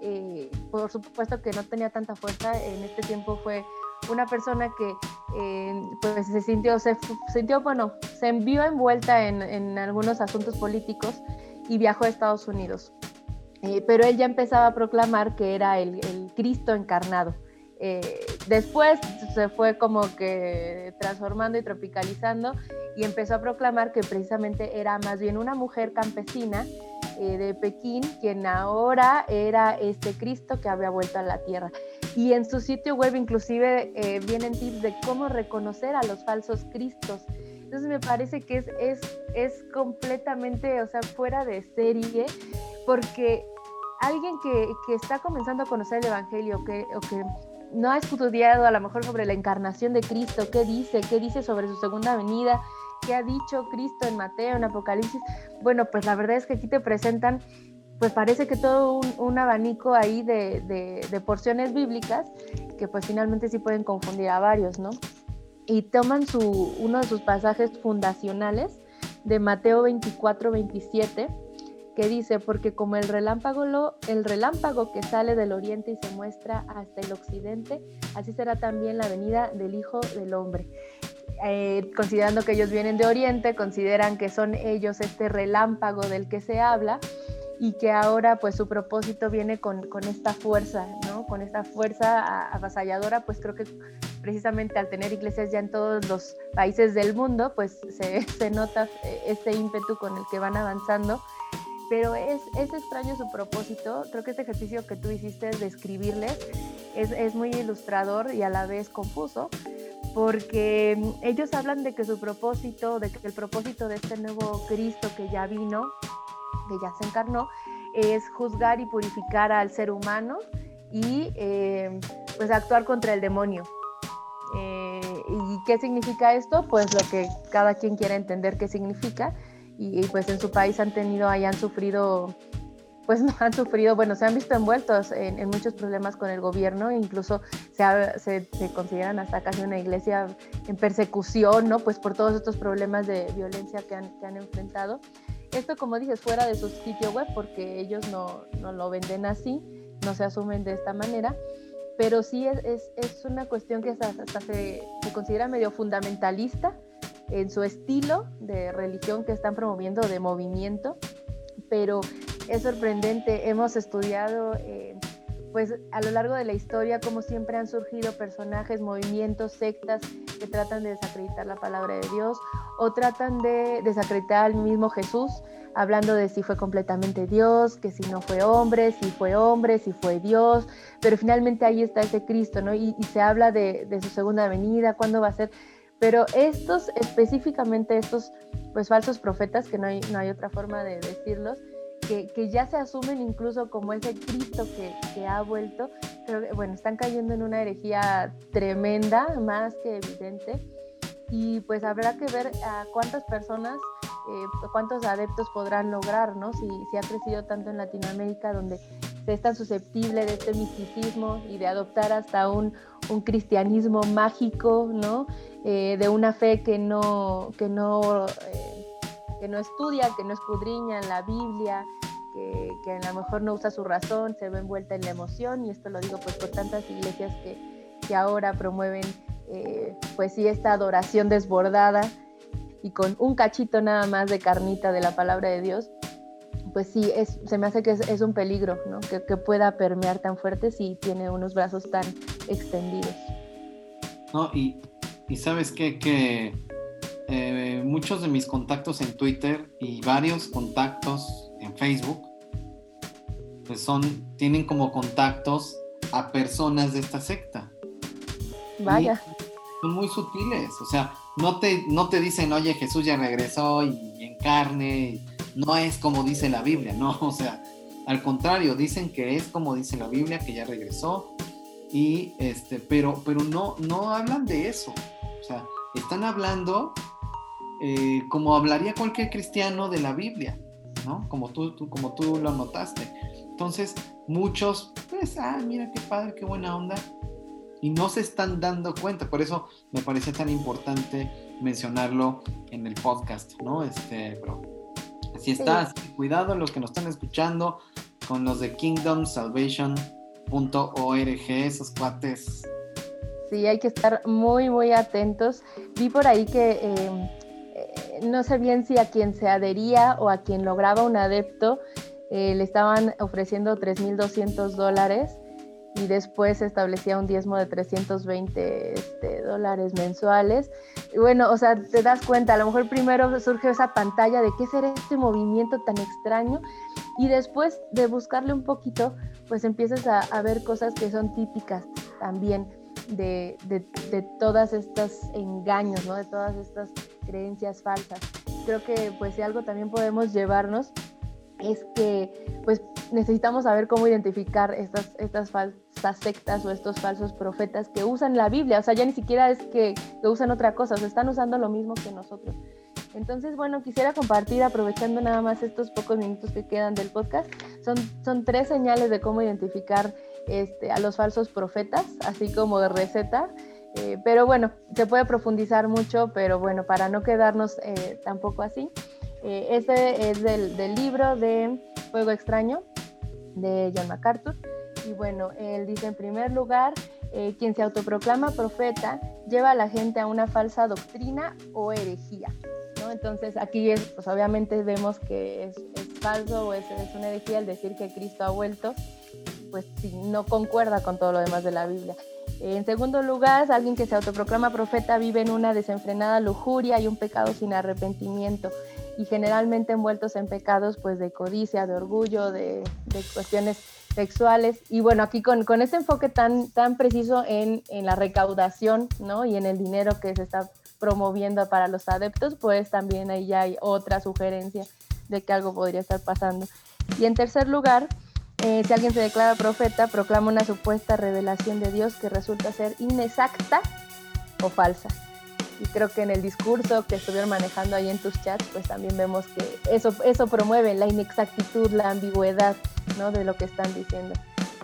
eh, por supuesto que no tenía tanta fuerza, en este tiempo fue una persona que eh, pues se sintió, se sintió, bueno, se envió envuelta en, algunos asuntos políticos y viajó a Estados Unidos. Eh, pero él ya empezaba a proclamar que era el, Cristo encarnado. después se fue como que transformando y tropicalizando y empezó a proclamar que precisamente era más bien una mujer campesina eh, de Pekín, quien ahora era este Cristo que había vuelto a la tierra. Y en su sitio web inclusive eh, vienen tips de cómo reconocer a los falsos Cristos. Entonces me parece que es, es, es completamente, o sea, fuera de serie, porque alguien que, que, está comenzando a conocer el Evangelio que, que no ha estudiado a lo mejor sobre la encarnación de Cristo, qué dice, qué dice sobre su segunda venida, qué ha dicho Cristo en Mateo, en Apocalipsis, bueno, pues la verdad es que aquí te presentan, pues parece que todo un, abanico ahí de, porciones bíblicas que pues finalmente sí pueden confundir a varios, ¿no? Y toman su, uno de sus pasajes fundacionales de Mateo 24, 27, que dice, porque como el relámpago, lo, el relámpago que sale del oriente y se muestra hasta el occidente, así será también la venida del Hijo del Hombre. Eh, considerando que ellos vienen de Oriente, consideran que son ellos este relámpago del que se habla y que ahora pues su propósito viene con, esta fuerza, ¿no? Con esta fuerza avasalladora, pues creo que precisamente al tener iglesias ya en todos los países del mundo, pues se, se nota este ímpetu con el que van avanzando pero es, es, extraño su propósito. Creo que este ejercicio que tú hiciste de escribirles es, es, muy ilustrador y a la vez confuso, porque mm, ellos hablan de que su propósito, de que el propósito de este nuevo Cristo que ya vino, que ya se encarnó, es juzgar y purificar al ser humano y eh, pues actuar contra el demonio. Eh, ¿Y qué significa esto? Pues lo que cada quien quiera entender qué significa y, pues en su país han tenido, ahí han sufrido, pues no han sufrido, bueno, se han visto envueltos en, muchos problemas con el gobierno, incluso se, se, consideran hasta casi una iglesia en persecución, ¿no? Pues por todos estos problemas de violencia que han, que han enfrentado. Esto, como dices, fuera de su sitio web, porque ellos no, no lo venden así, no se asumen de esta manera, pero sí es, es, es una cuestión que hasta, hasta se, se, considera medio fundamentalista en su estilo de religión que están promoviendo, de movimiento, pero es sorprendente, hemos estudiado eh, pues a lo largo de la historia como siempre han surgido personajes, movimientos, sectas que tratan de desacreditar la palabra de Dios o tratan de desacreditar al mismo Jesús, hablando de si fue completamente Dios, que si no fue hombre, si fue hombre, si fue Dios, pero finalmente ahí está ese Cristo, ¿no? Y, se habla de, de, su segunda venida, cuándo va a ser. Pero estos, específicamente estos pues falsos profetas, que no hay, no hay otra forma de decirlos, que, que, ya se asumen incluso como ese Cristo que, que ha vuelto, pero bueno, están cayendo en una herejía tremenda, más que evidente, y pues habrá que ver a cuántas personas, eh, cuántos adeptos podrán lograr, ¿no? Si, si ha crecido tanto en Latinoamérica, donde se es tan susceptible de este misticismo y de adoptar hasta un, un cristianismo mágico, ¿no? Eh, de una fe que no, que, no, eh, que no estudia, que no escudriña en la Biblia, que, que, a lo mejor no usa su razón, se ve envuelta en la emoción, y esto lo digo pues por tantas iglesias que, que ahora promueven eh, pues sí esta adoración desbordada y con un cachito nada más de carnita de la palabra de Dios, pues sí, es, se me hace que es, es un peligro, ¿no? Que, que, pueda permear tan fuerte si tiene unos brazos tan extendidos. No, y y sabes qué? que eh, muchos de mis contactos en Twitter y varios contactos en Facebook, pues son, tienen como contactos a personas de esta secta. Vaya. son muy sutiles, o sea, no te, no te dicen, oye, Jesús ya regresó y en carne, no es como dice la Biblia, no, o sea, al contrario, dicen que es como dice la Biblia, que ya regresó, y este, pero, pero no, no hablan de eso sea, están hablando eh, como hablaría cualquier cristiano de la Biblia, ¿no? Como tú, tú, como tú lo notaste. Entonces, muchos, pues, ah, mira qué padre, qué buena onda. Y no se están dando cuenta. Por eso me parece tan importante mencionarlo en el podcast, ¿no? Este, bro. Si estás, cuidado los que nos están escuchando con los de kingdomsalvation.org, esos cuates Sí, hay que estar muy, muy atentos. Vi por ahí que eh, no sé bien si a quien se adhería o a quien lograba un adepto eh, le estaban ofreciendo 3.200 dólares y después se establecía un diezmo de 320 este, dólares mensuales. Y bueno, o sea, te das cuenta, a lo mejor primero surge esa pantalla de qué será este movimiento tan extraño y después de buscarle un poquito, pues empiezas a, ver cosas que son típicas también de, de, todas estos engaños, ¿no? de todas estas creencias falsas. Creo que pues si algo también podemos llevarnos es que pues necesitamos saber cómo identificar estas, estas falsas sectas o estos falsos profetas que usan la Biblia, o sea, ya ni siquiera es que, que usan otra cosa, o sea, están usando lo mismo que nosotros. Entonces, bueno, quisiera compartir, aprovechando nada más estos pocos minutos que quedan del podcast, son, son tres señales de cómo identificar este, a los falsos profetas, así como de receta. Eh, pero bueno, se puede profundizar mucho, pero bueno, para no quedarnos eh, tampoco así. Eh, este es del, libro de Fuego Extraño de John MacArthur. Y bueno, él dice en primer lugar, quien se autoproclama profeta lleva a la gente a una falsa doctrina o herejía. ¿no? Entonces aquí es, pues obviamente vemos que es, falso o es, es una herejía el decir que Cristo ha vuelto pues no concuerda con todo lo demás de la Biblia. En segundo lugar, alguien que se autoproclama profeta vive en una desenfrenada lujuria y un pecado sin arrepentimiento y generalmente envueltos en pecados pues de codicia, de orgullo, de, cuestiones sexuales. Y bueno, aquí con, con este enfoque tan, tan preciso en, en, la recaudación ¿no? y en el dinero que se está promoviendo para los adeptos, pues también ahí ya hay otra sugerencia de que algo podría estar pasando. Y en tercer lugar, eh, si alguien se declara profeta, proclama una supuesta revelación de Dios que resulta ser inexacta o falsa. Y creo que en el discurso que estuvieron manejando ahí en tus chats, pues también vemos que eso, eso promueve la inexactitud, la ambigüedad ¿no? de lo que están diciendo.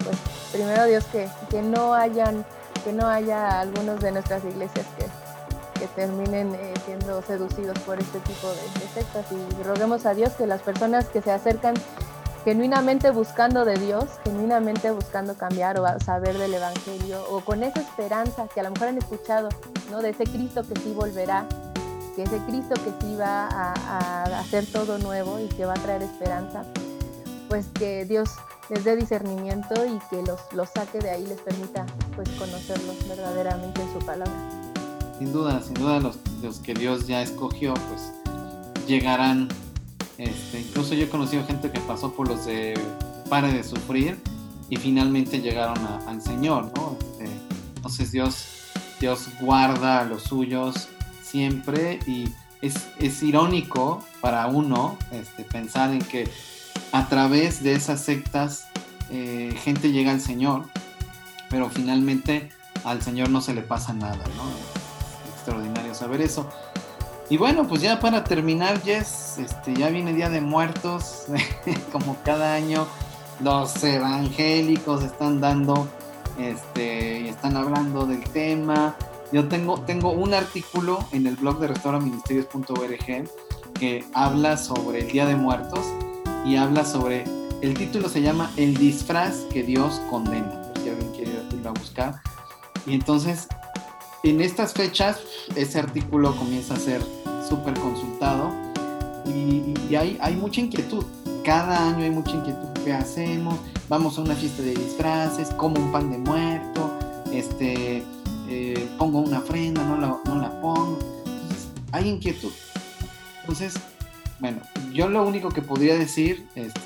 Pues primero Dios que, que no hayan, que no haya algunos de nuestras iglesias que, que terminen eh, siendo seducidos por este tipo de, de sectas y roguemos a Dios que las personas que se acercan genuinamente buscando de Dios, genuinamente buscando cambiar o saber del Evangelio, o con esa esperanza que a lo mejor han escuchado, ¿no? De ese Cristo que sí volverá, que ese Cristo que sí va a, hacer todo nuevo y que va a traer esperanza, pues que Dios les dé discernimiento y que los, saque de ahí, les permita pues conocerlos verdaderamente en su palabra. Sin duda, sin duda los, los que Dios ya escogió, pues llegarán este, incluso yo he conocido gente que pasó por los de pare de sufrir y finalmente llegaron al Señor, ¿no? Este, entonces Dios, Dios guarda a los suyos siempre y es, irónico para uno este, pensar en que a través de esas sectas eh, gente llega al Señor, pero finalmente al Señor no se le pasa nada, ¿no? Es extraordinario saber eso. Y bueno, pues ya para terminar, Jess, este, ya viene Día de Muertos, como cada año los evangélicos están dando, este, están hablando del tema. Yo tengo, tengo un artículo en el blog de restauraministerios.org que habla sobre el Día de Muertos y habla sobre, el título se llama El disfraz que Dios condena, si alguien quiere irlo a buscar. Y entonces en estas fechas ese artículo comienza a ser súper consultado y, hay, mucha inquietud. Cada año hay mucha inquietud. ¿Qué hacemos? Vamos a una fiesta de disfraces, como un pan de muerto, este, eh, pongo una ofrenda, no la, no la pongo. Entonces, hay inquietud. Entonces, bueno, yo lo único que podría decir, este,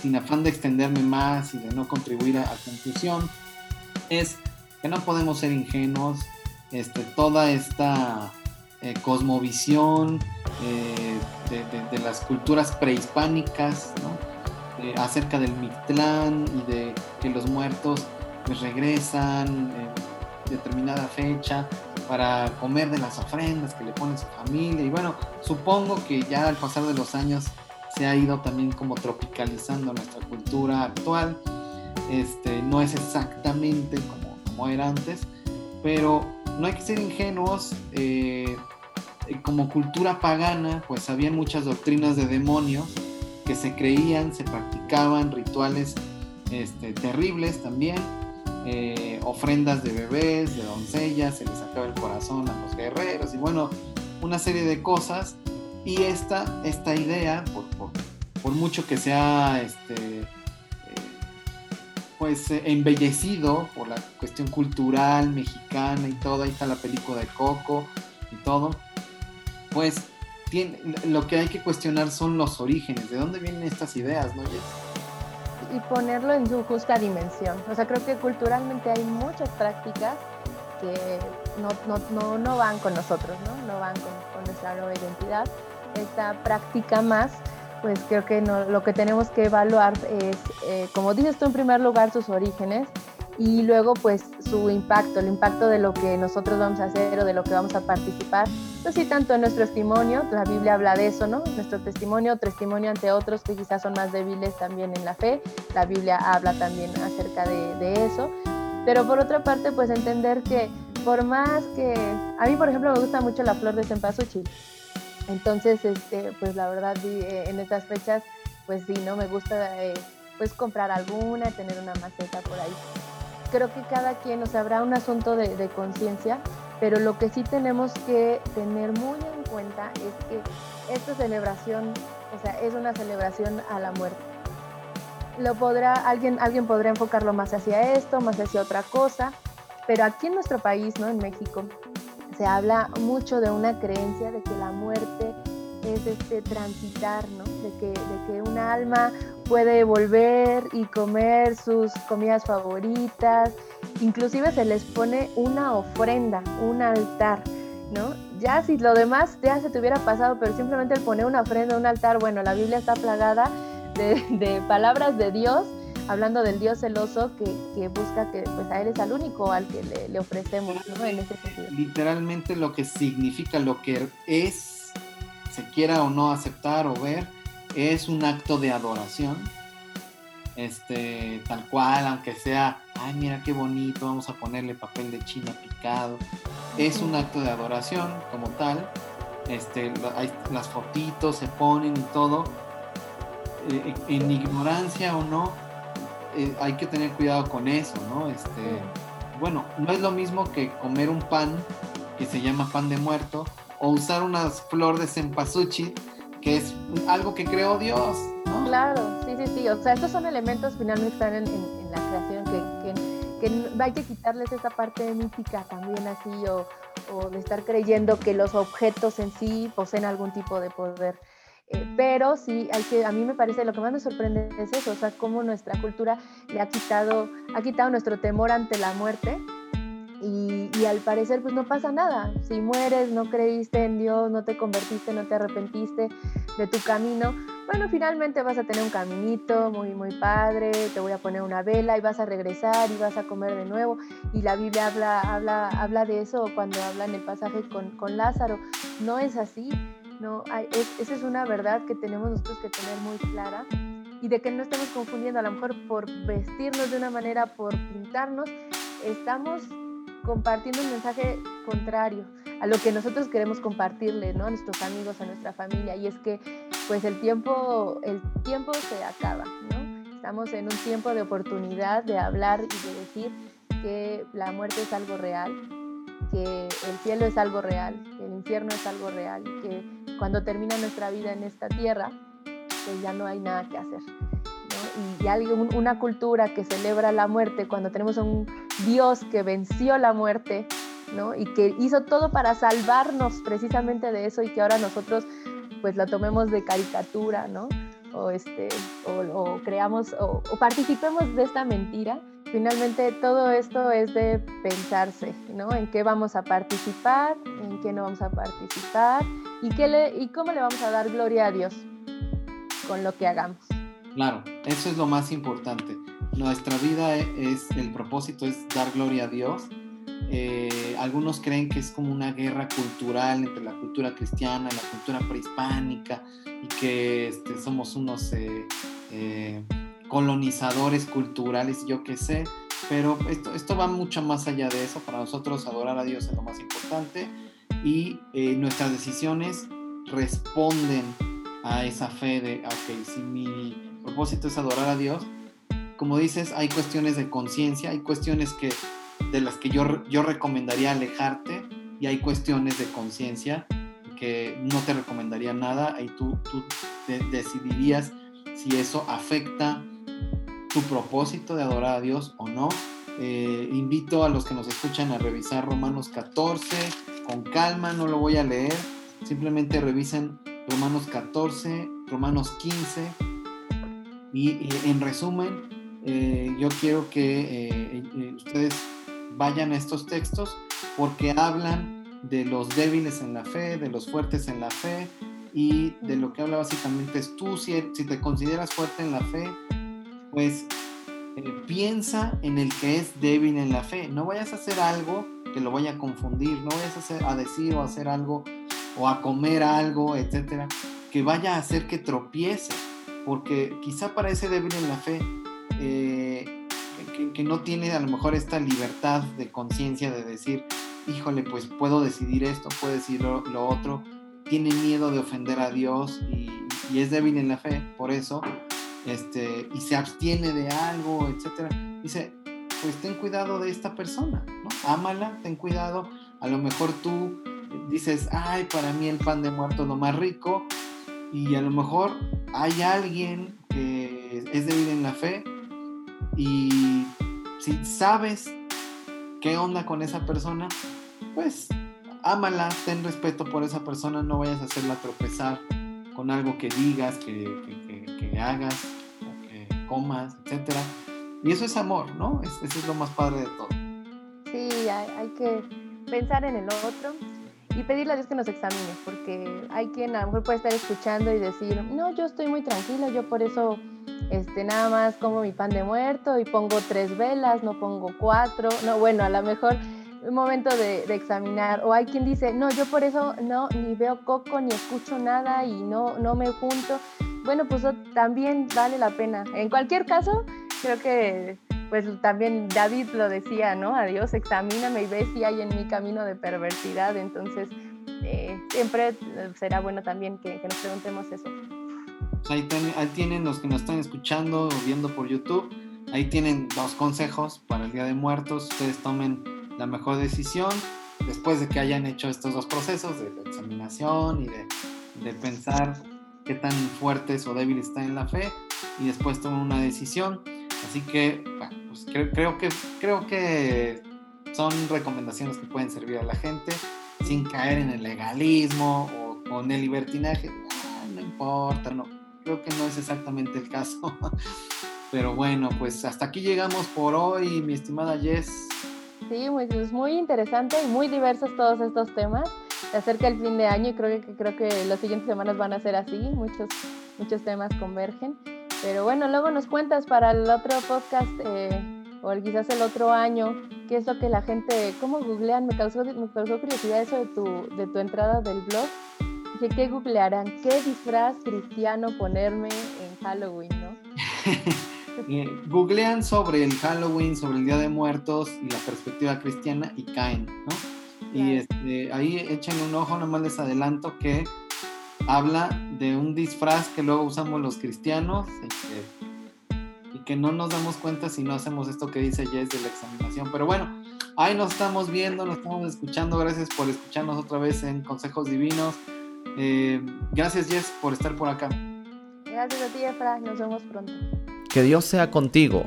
sin, afán de extenderme más y de no contribuir a, a conclusión, es que no podemos ser ingenuos, este, toda esta eh, cosmovisión eh, de, las culturas prehispánicas, eh, acerca del Mictlán y de que los muertos pues, regresan en determinada fecha para comer de las ofrendas que le pone su familia. Y bueno, supongo que ya al pasar de los años se ha ido también como tropicalizando nuestra cultura actual. Este, no es exactamente como, como era antes, pero no hay que ser ingenuos. Eh, como cultura pagana, pues había muchas doctrinas de demonios que se creían, se practicaban rituales este, terribles también, eh, ofrendas de bebés, de doncellas, se les sacaba el corazón a los guerreros y bueno, una serie de cosas. Y esta, esta idea, por, por, mucho que sea este, pues eh, embellecido por la cuestión cultural mexicana y todo, ahí está la película de Coco y todo, pues tiene, lo que hay que cuestionar son los orígenes, de dónde vienen estas ideas, ¿no, Y ponerlo en su justa dimensión. O sea, creo que culturalmente hay muchas prácticas que no, no, no, no van con nosotros, ¿no? No van con, con nuestra nueva identidad. Esta práctica más pues creo que lo que tenemos que evaluar es, eh, como dices tú en primer lugar, sus orígenes y luego pues su impacto, el impacto de lo que nosotros vamos a hacer o de lo que vamos a participar. Pues sí, tanto en nuestro testimonio, la Biblia habla de eso, ¿no? Nuestro testimonio, testimonio ante otros que quizás son más débiles también en la fe, la Biblia habla también acerca de, de eso. Pero por otra parte, pues entender que por más que, a mí por ejemplo me gusta mucho la flor de cempasúchil, entonces, este, pues la verdad, eh, en estas fechas, pues sí, ¿no? Me gusta eh, pues comprar alguna, tener una maceta por ahí. Creo que cada quien, o sea, habrá un asunto de, de conciencia, pero lo que sí tenemos que tener muy en cuenta es que esta celebración, o sea, es una celebración a la muerte. lo podrá, alguien, alguien podrá enfocarlo más hacia esto, más hacia otra cosa, pero aquí en nuestro país, ¿no? En México, se habla mucho de una creencia de que la muerte es este transitar, ¿no? De que, de que una alma puede volver y comer sus comidas favoritas, inclusive se les pone una ofrenda, un altar, ¿no? Ya si lo demás ya se te hubiera pasado, pero simplemente el poner una ofrenda, un altar, bueno, la Biblia está plagada de, palabras de Dios, hablando del Dios celoso que, busca que pues a Él es al único al que le, ofrecemos, ¿no? En ese sentido. Literalmente lo que significa, lo que es, se quiera o no aceptar o ver, es un acto de adoración. Este, tal cual, aunque sea, ay, mira qué bonito, vamos a ponerle papel de china picado. Es un acto de adoración como tal. Este, las fotitos se ponen y todo eh, en ignorancia o no, eh, hay que tener cuidado con eso, ¿no? Este, bueno, no es lo mismo que comer un pan que se llama pan de muerto o usar unas flor de cempasúchil que es algo que creó Dios, ¿no? Claro, sí, sí, sí. O sea, estos son elementos finalmente están en, la creación que, que, hay que quitarles esa parte mítica también así o, o de estar creyendo que los objetos en sí poseen algún tipo de poder. Eh, pero sí, hay que, a mí me parece, lo que más me sorprende es eso, o sea, cómo nuestra cultura le ha quitado, ha quitado nuestro temor ante la muerte y, y, al parecer pues no pasa nada. Si mueres, no creíste en Dios, no te convertiste, no te arrepentiste de tu camino, bueno, finalmente vas a tener un caminito muy, muy padre, te voy a poner una vela y vas a regresar y vas a comer de nuevo. Y la Biblia habla, habla, habla de eso cuando habla en el pasaje con, con Lázaro. No es así. ¿No? esa es una verdad que tenemos nosotros que tener muy clara y de que no estamos confundiendo, a lo mejor por vestirnos de una manera, por pintarnos, estamos compartiendo un mensaje contrario a lo que nosotros queremos compartirle, ¿no? A nuestros amigos, a nuestra familia. Y es que, pues, el tiempo, el tiempo se acaba, ¿no? Estamos en un tiempo de oportunidad de hablar y de decir que la muerte es algo real, que el cielo es algo real, que el infierno es algo real, que cuando termina nuestra vida en esta tierra, pues ya no hay nada que hacer. Y, hay una cultura que celebra la muerte, cuando tenemos a un Dios que venció la muerte, ¿no? y que hizo todo para salvarnos precisamente de eso y que ahora nosotros pues la tomemos de caricatura, ¿no? O, este, o, creamos o, o participemos de esta mentira, finalmente todo esto es de pensarse, ¿no? En qué vamos a participar, en qué no vamos a participar y, qué y cómo le vamos a dar gloria a Dios con lo que hagamos. Claro, eso es lo más importante. Nuestra vida es, el propósito es dar gloria a Dios. Eh, algunos creen que es como una guerra cultural entre la cultura cristiana y la cultura prehispánica y que este, somos unos... Eh, eh, colonizadores culturales, yo qué sé, pero esto, esto va mucho más allá de eso. Para nosotros adorar a Dios es lo más importante y eh, nuestras decisiones responden a esa fe de, ok, si mi propósito es adorar a Dios, como dices, hay cuestiones de conciencia, hay cuestiones que, de las que yo, yo recomendaría alejarte y hay cuestiones de conciencia que no te recomendaría nada y tú, tú decidirías si eso afecta tu propósito de adorar a Dios o no. Eh, invito a los que nos escuchan a revisar Romanos 14 con calma, no lo voy a leer, simplemente revisen Romanos 14, Romanos 15 y, en resumen, eh, yo quiero que eh, ustedes vayan a estos textos porque hablan de los débiles en la fe, de los fuertes en la fe y de lo que habla básicamente es tú, si, si te consideras fuerte en la fe, pues eh, piensa en el que es débil en la fe. No vayas a hacer algo que lo vaya a confundir, no vayas a, hacer, a decir o a hacer algo o a comer algo, etcétera, que vaya a hacer que tropiece, porque quizá para ese débil en la fe, eh, que, no tiene a lo mejor esta libertad de conciencia de decir, híjole, pues puedo decidir esto, puedo decir lo, otro, tiene miedo de ofender a Dios y, y es débil en la fe, por eso este, y se abstiene de algo, etcétera, dice, pues ten cuidado de esta persona, ¿no? Ámala, ten cuidado. A lo mejor tú dices, ay, para mí el pan de muerto es lo más rico, y a lo mejor hay alguien que es débil en la fe y si sabes qué onda con esa persona, pues ámala, ten respeto por esa persona, no vayas a hacerla tropezar con algo que digas, que, hagas, que comas, etc. Y eso es amor, ¿no? eso es lo más padre de todo. Sí, hay, que pensar en el otro y pedirle a Dios que nos examine, porque hay quien a lo mejor puede estar escuchando y decir, no, yo estoy muy tranquilo, yo por eso este, nada más como mi pan de muerto y pongo tres velas, no pongo cuatro, no, bueno, a lo mejor un momento de, examinar. O hay quien dice, no, yo por eso no, ni veo coco, ni escucho nada y no, no me junto. Bueno, pues también vale la pena. En cualquier caso, creo que pues también David lo decía, ¿no? Adiós, examíname y ve si hay en mi camino de perversidad. Entonces, eh, siempre será bueno también que, nos preguntemos eso. Pues ahí, ahí, tienen los que nos están escuchando o viendo por YouTube. Ahí tienen dos consejos para el Día de Muertos. Ustedes tomen la mejor decisión después de que hayan hecho estos dos procesos de examinación y de, de pensar qué tan fuertes o débiles están en la fe y después toman una decisión. Así que, pues creo, que, creo que son recomendaciones que pueden servir a la gente sin caer en el legalismo o, en el libertinaje. Ah, no importa, no, creo que no es exactamente el caso. Pero bueno, pues hasta aquí llegamos por hoy, mi estimada Jess. Sí, muy, es muy interesante y muy diversos todos estos temas. Se acerca el fin de año y creo que, creo que las siguientes semanas van a ser así, muchos, muchos temas convergen. Pero bueno, luego nos cuentas para el otro podcast eh, o quizás el otro año, qué es lo que la gente, cómo googlean, me causó, me causó curiosidad eso de tu, de tu entrada del blog. Dije, ¿qué googlearán? ¿Qué disfraz cristiano ponerme en Halloween, no? googlean sobre el Halloween, sobre el Día de Muertos y la perspectiva cristiana y caen, ¿no? Y este, ahí echen un ojo, nomás les adelanto que habla de un disfraz que luego usamos los cristianos y que, no nos damos cuenta si no hacemos esto que dice Jess de la examinación. Pero bueno, ahí nos estamos viendo, nos estamos escuchando. Gracias por escucharnos otra vez en Consejos Divinos. Eh, gracias Jess por estar por acá. Gracias a ti, Efra. Nos vemos pronto. Que Dios sea contigo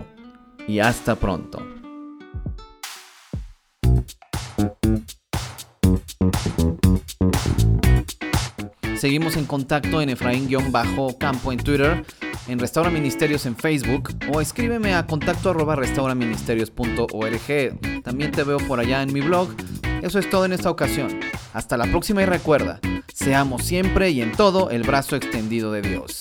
y hasta pronto. Seguimos en contacto en Efraín-Campo en Twitter, en Restaura Ministerios en Facebook o escríbeme a contacto arroba restauraministerios.org. También te veo por allá en mi blog. Eso es todo en esta ocasión. Hasta la próxima y recuerda, seamos siempre y en todo el brazo extendido de Dios.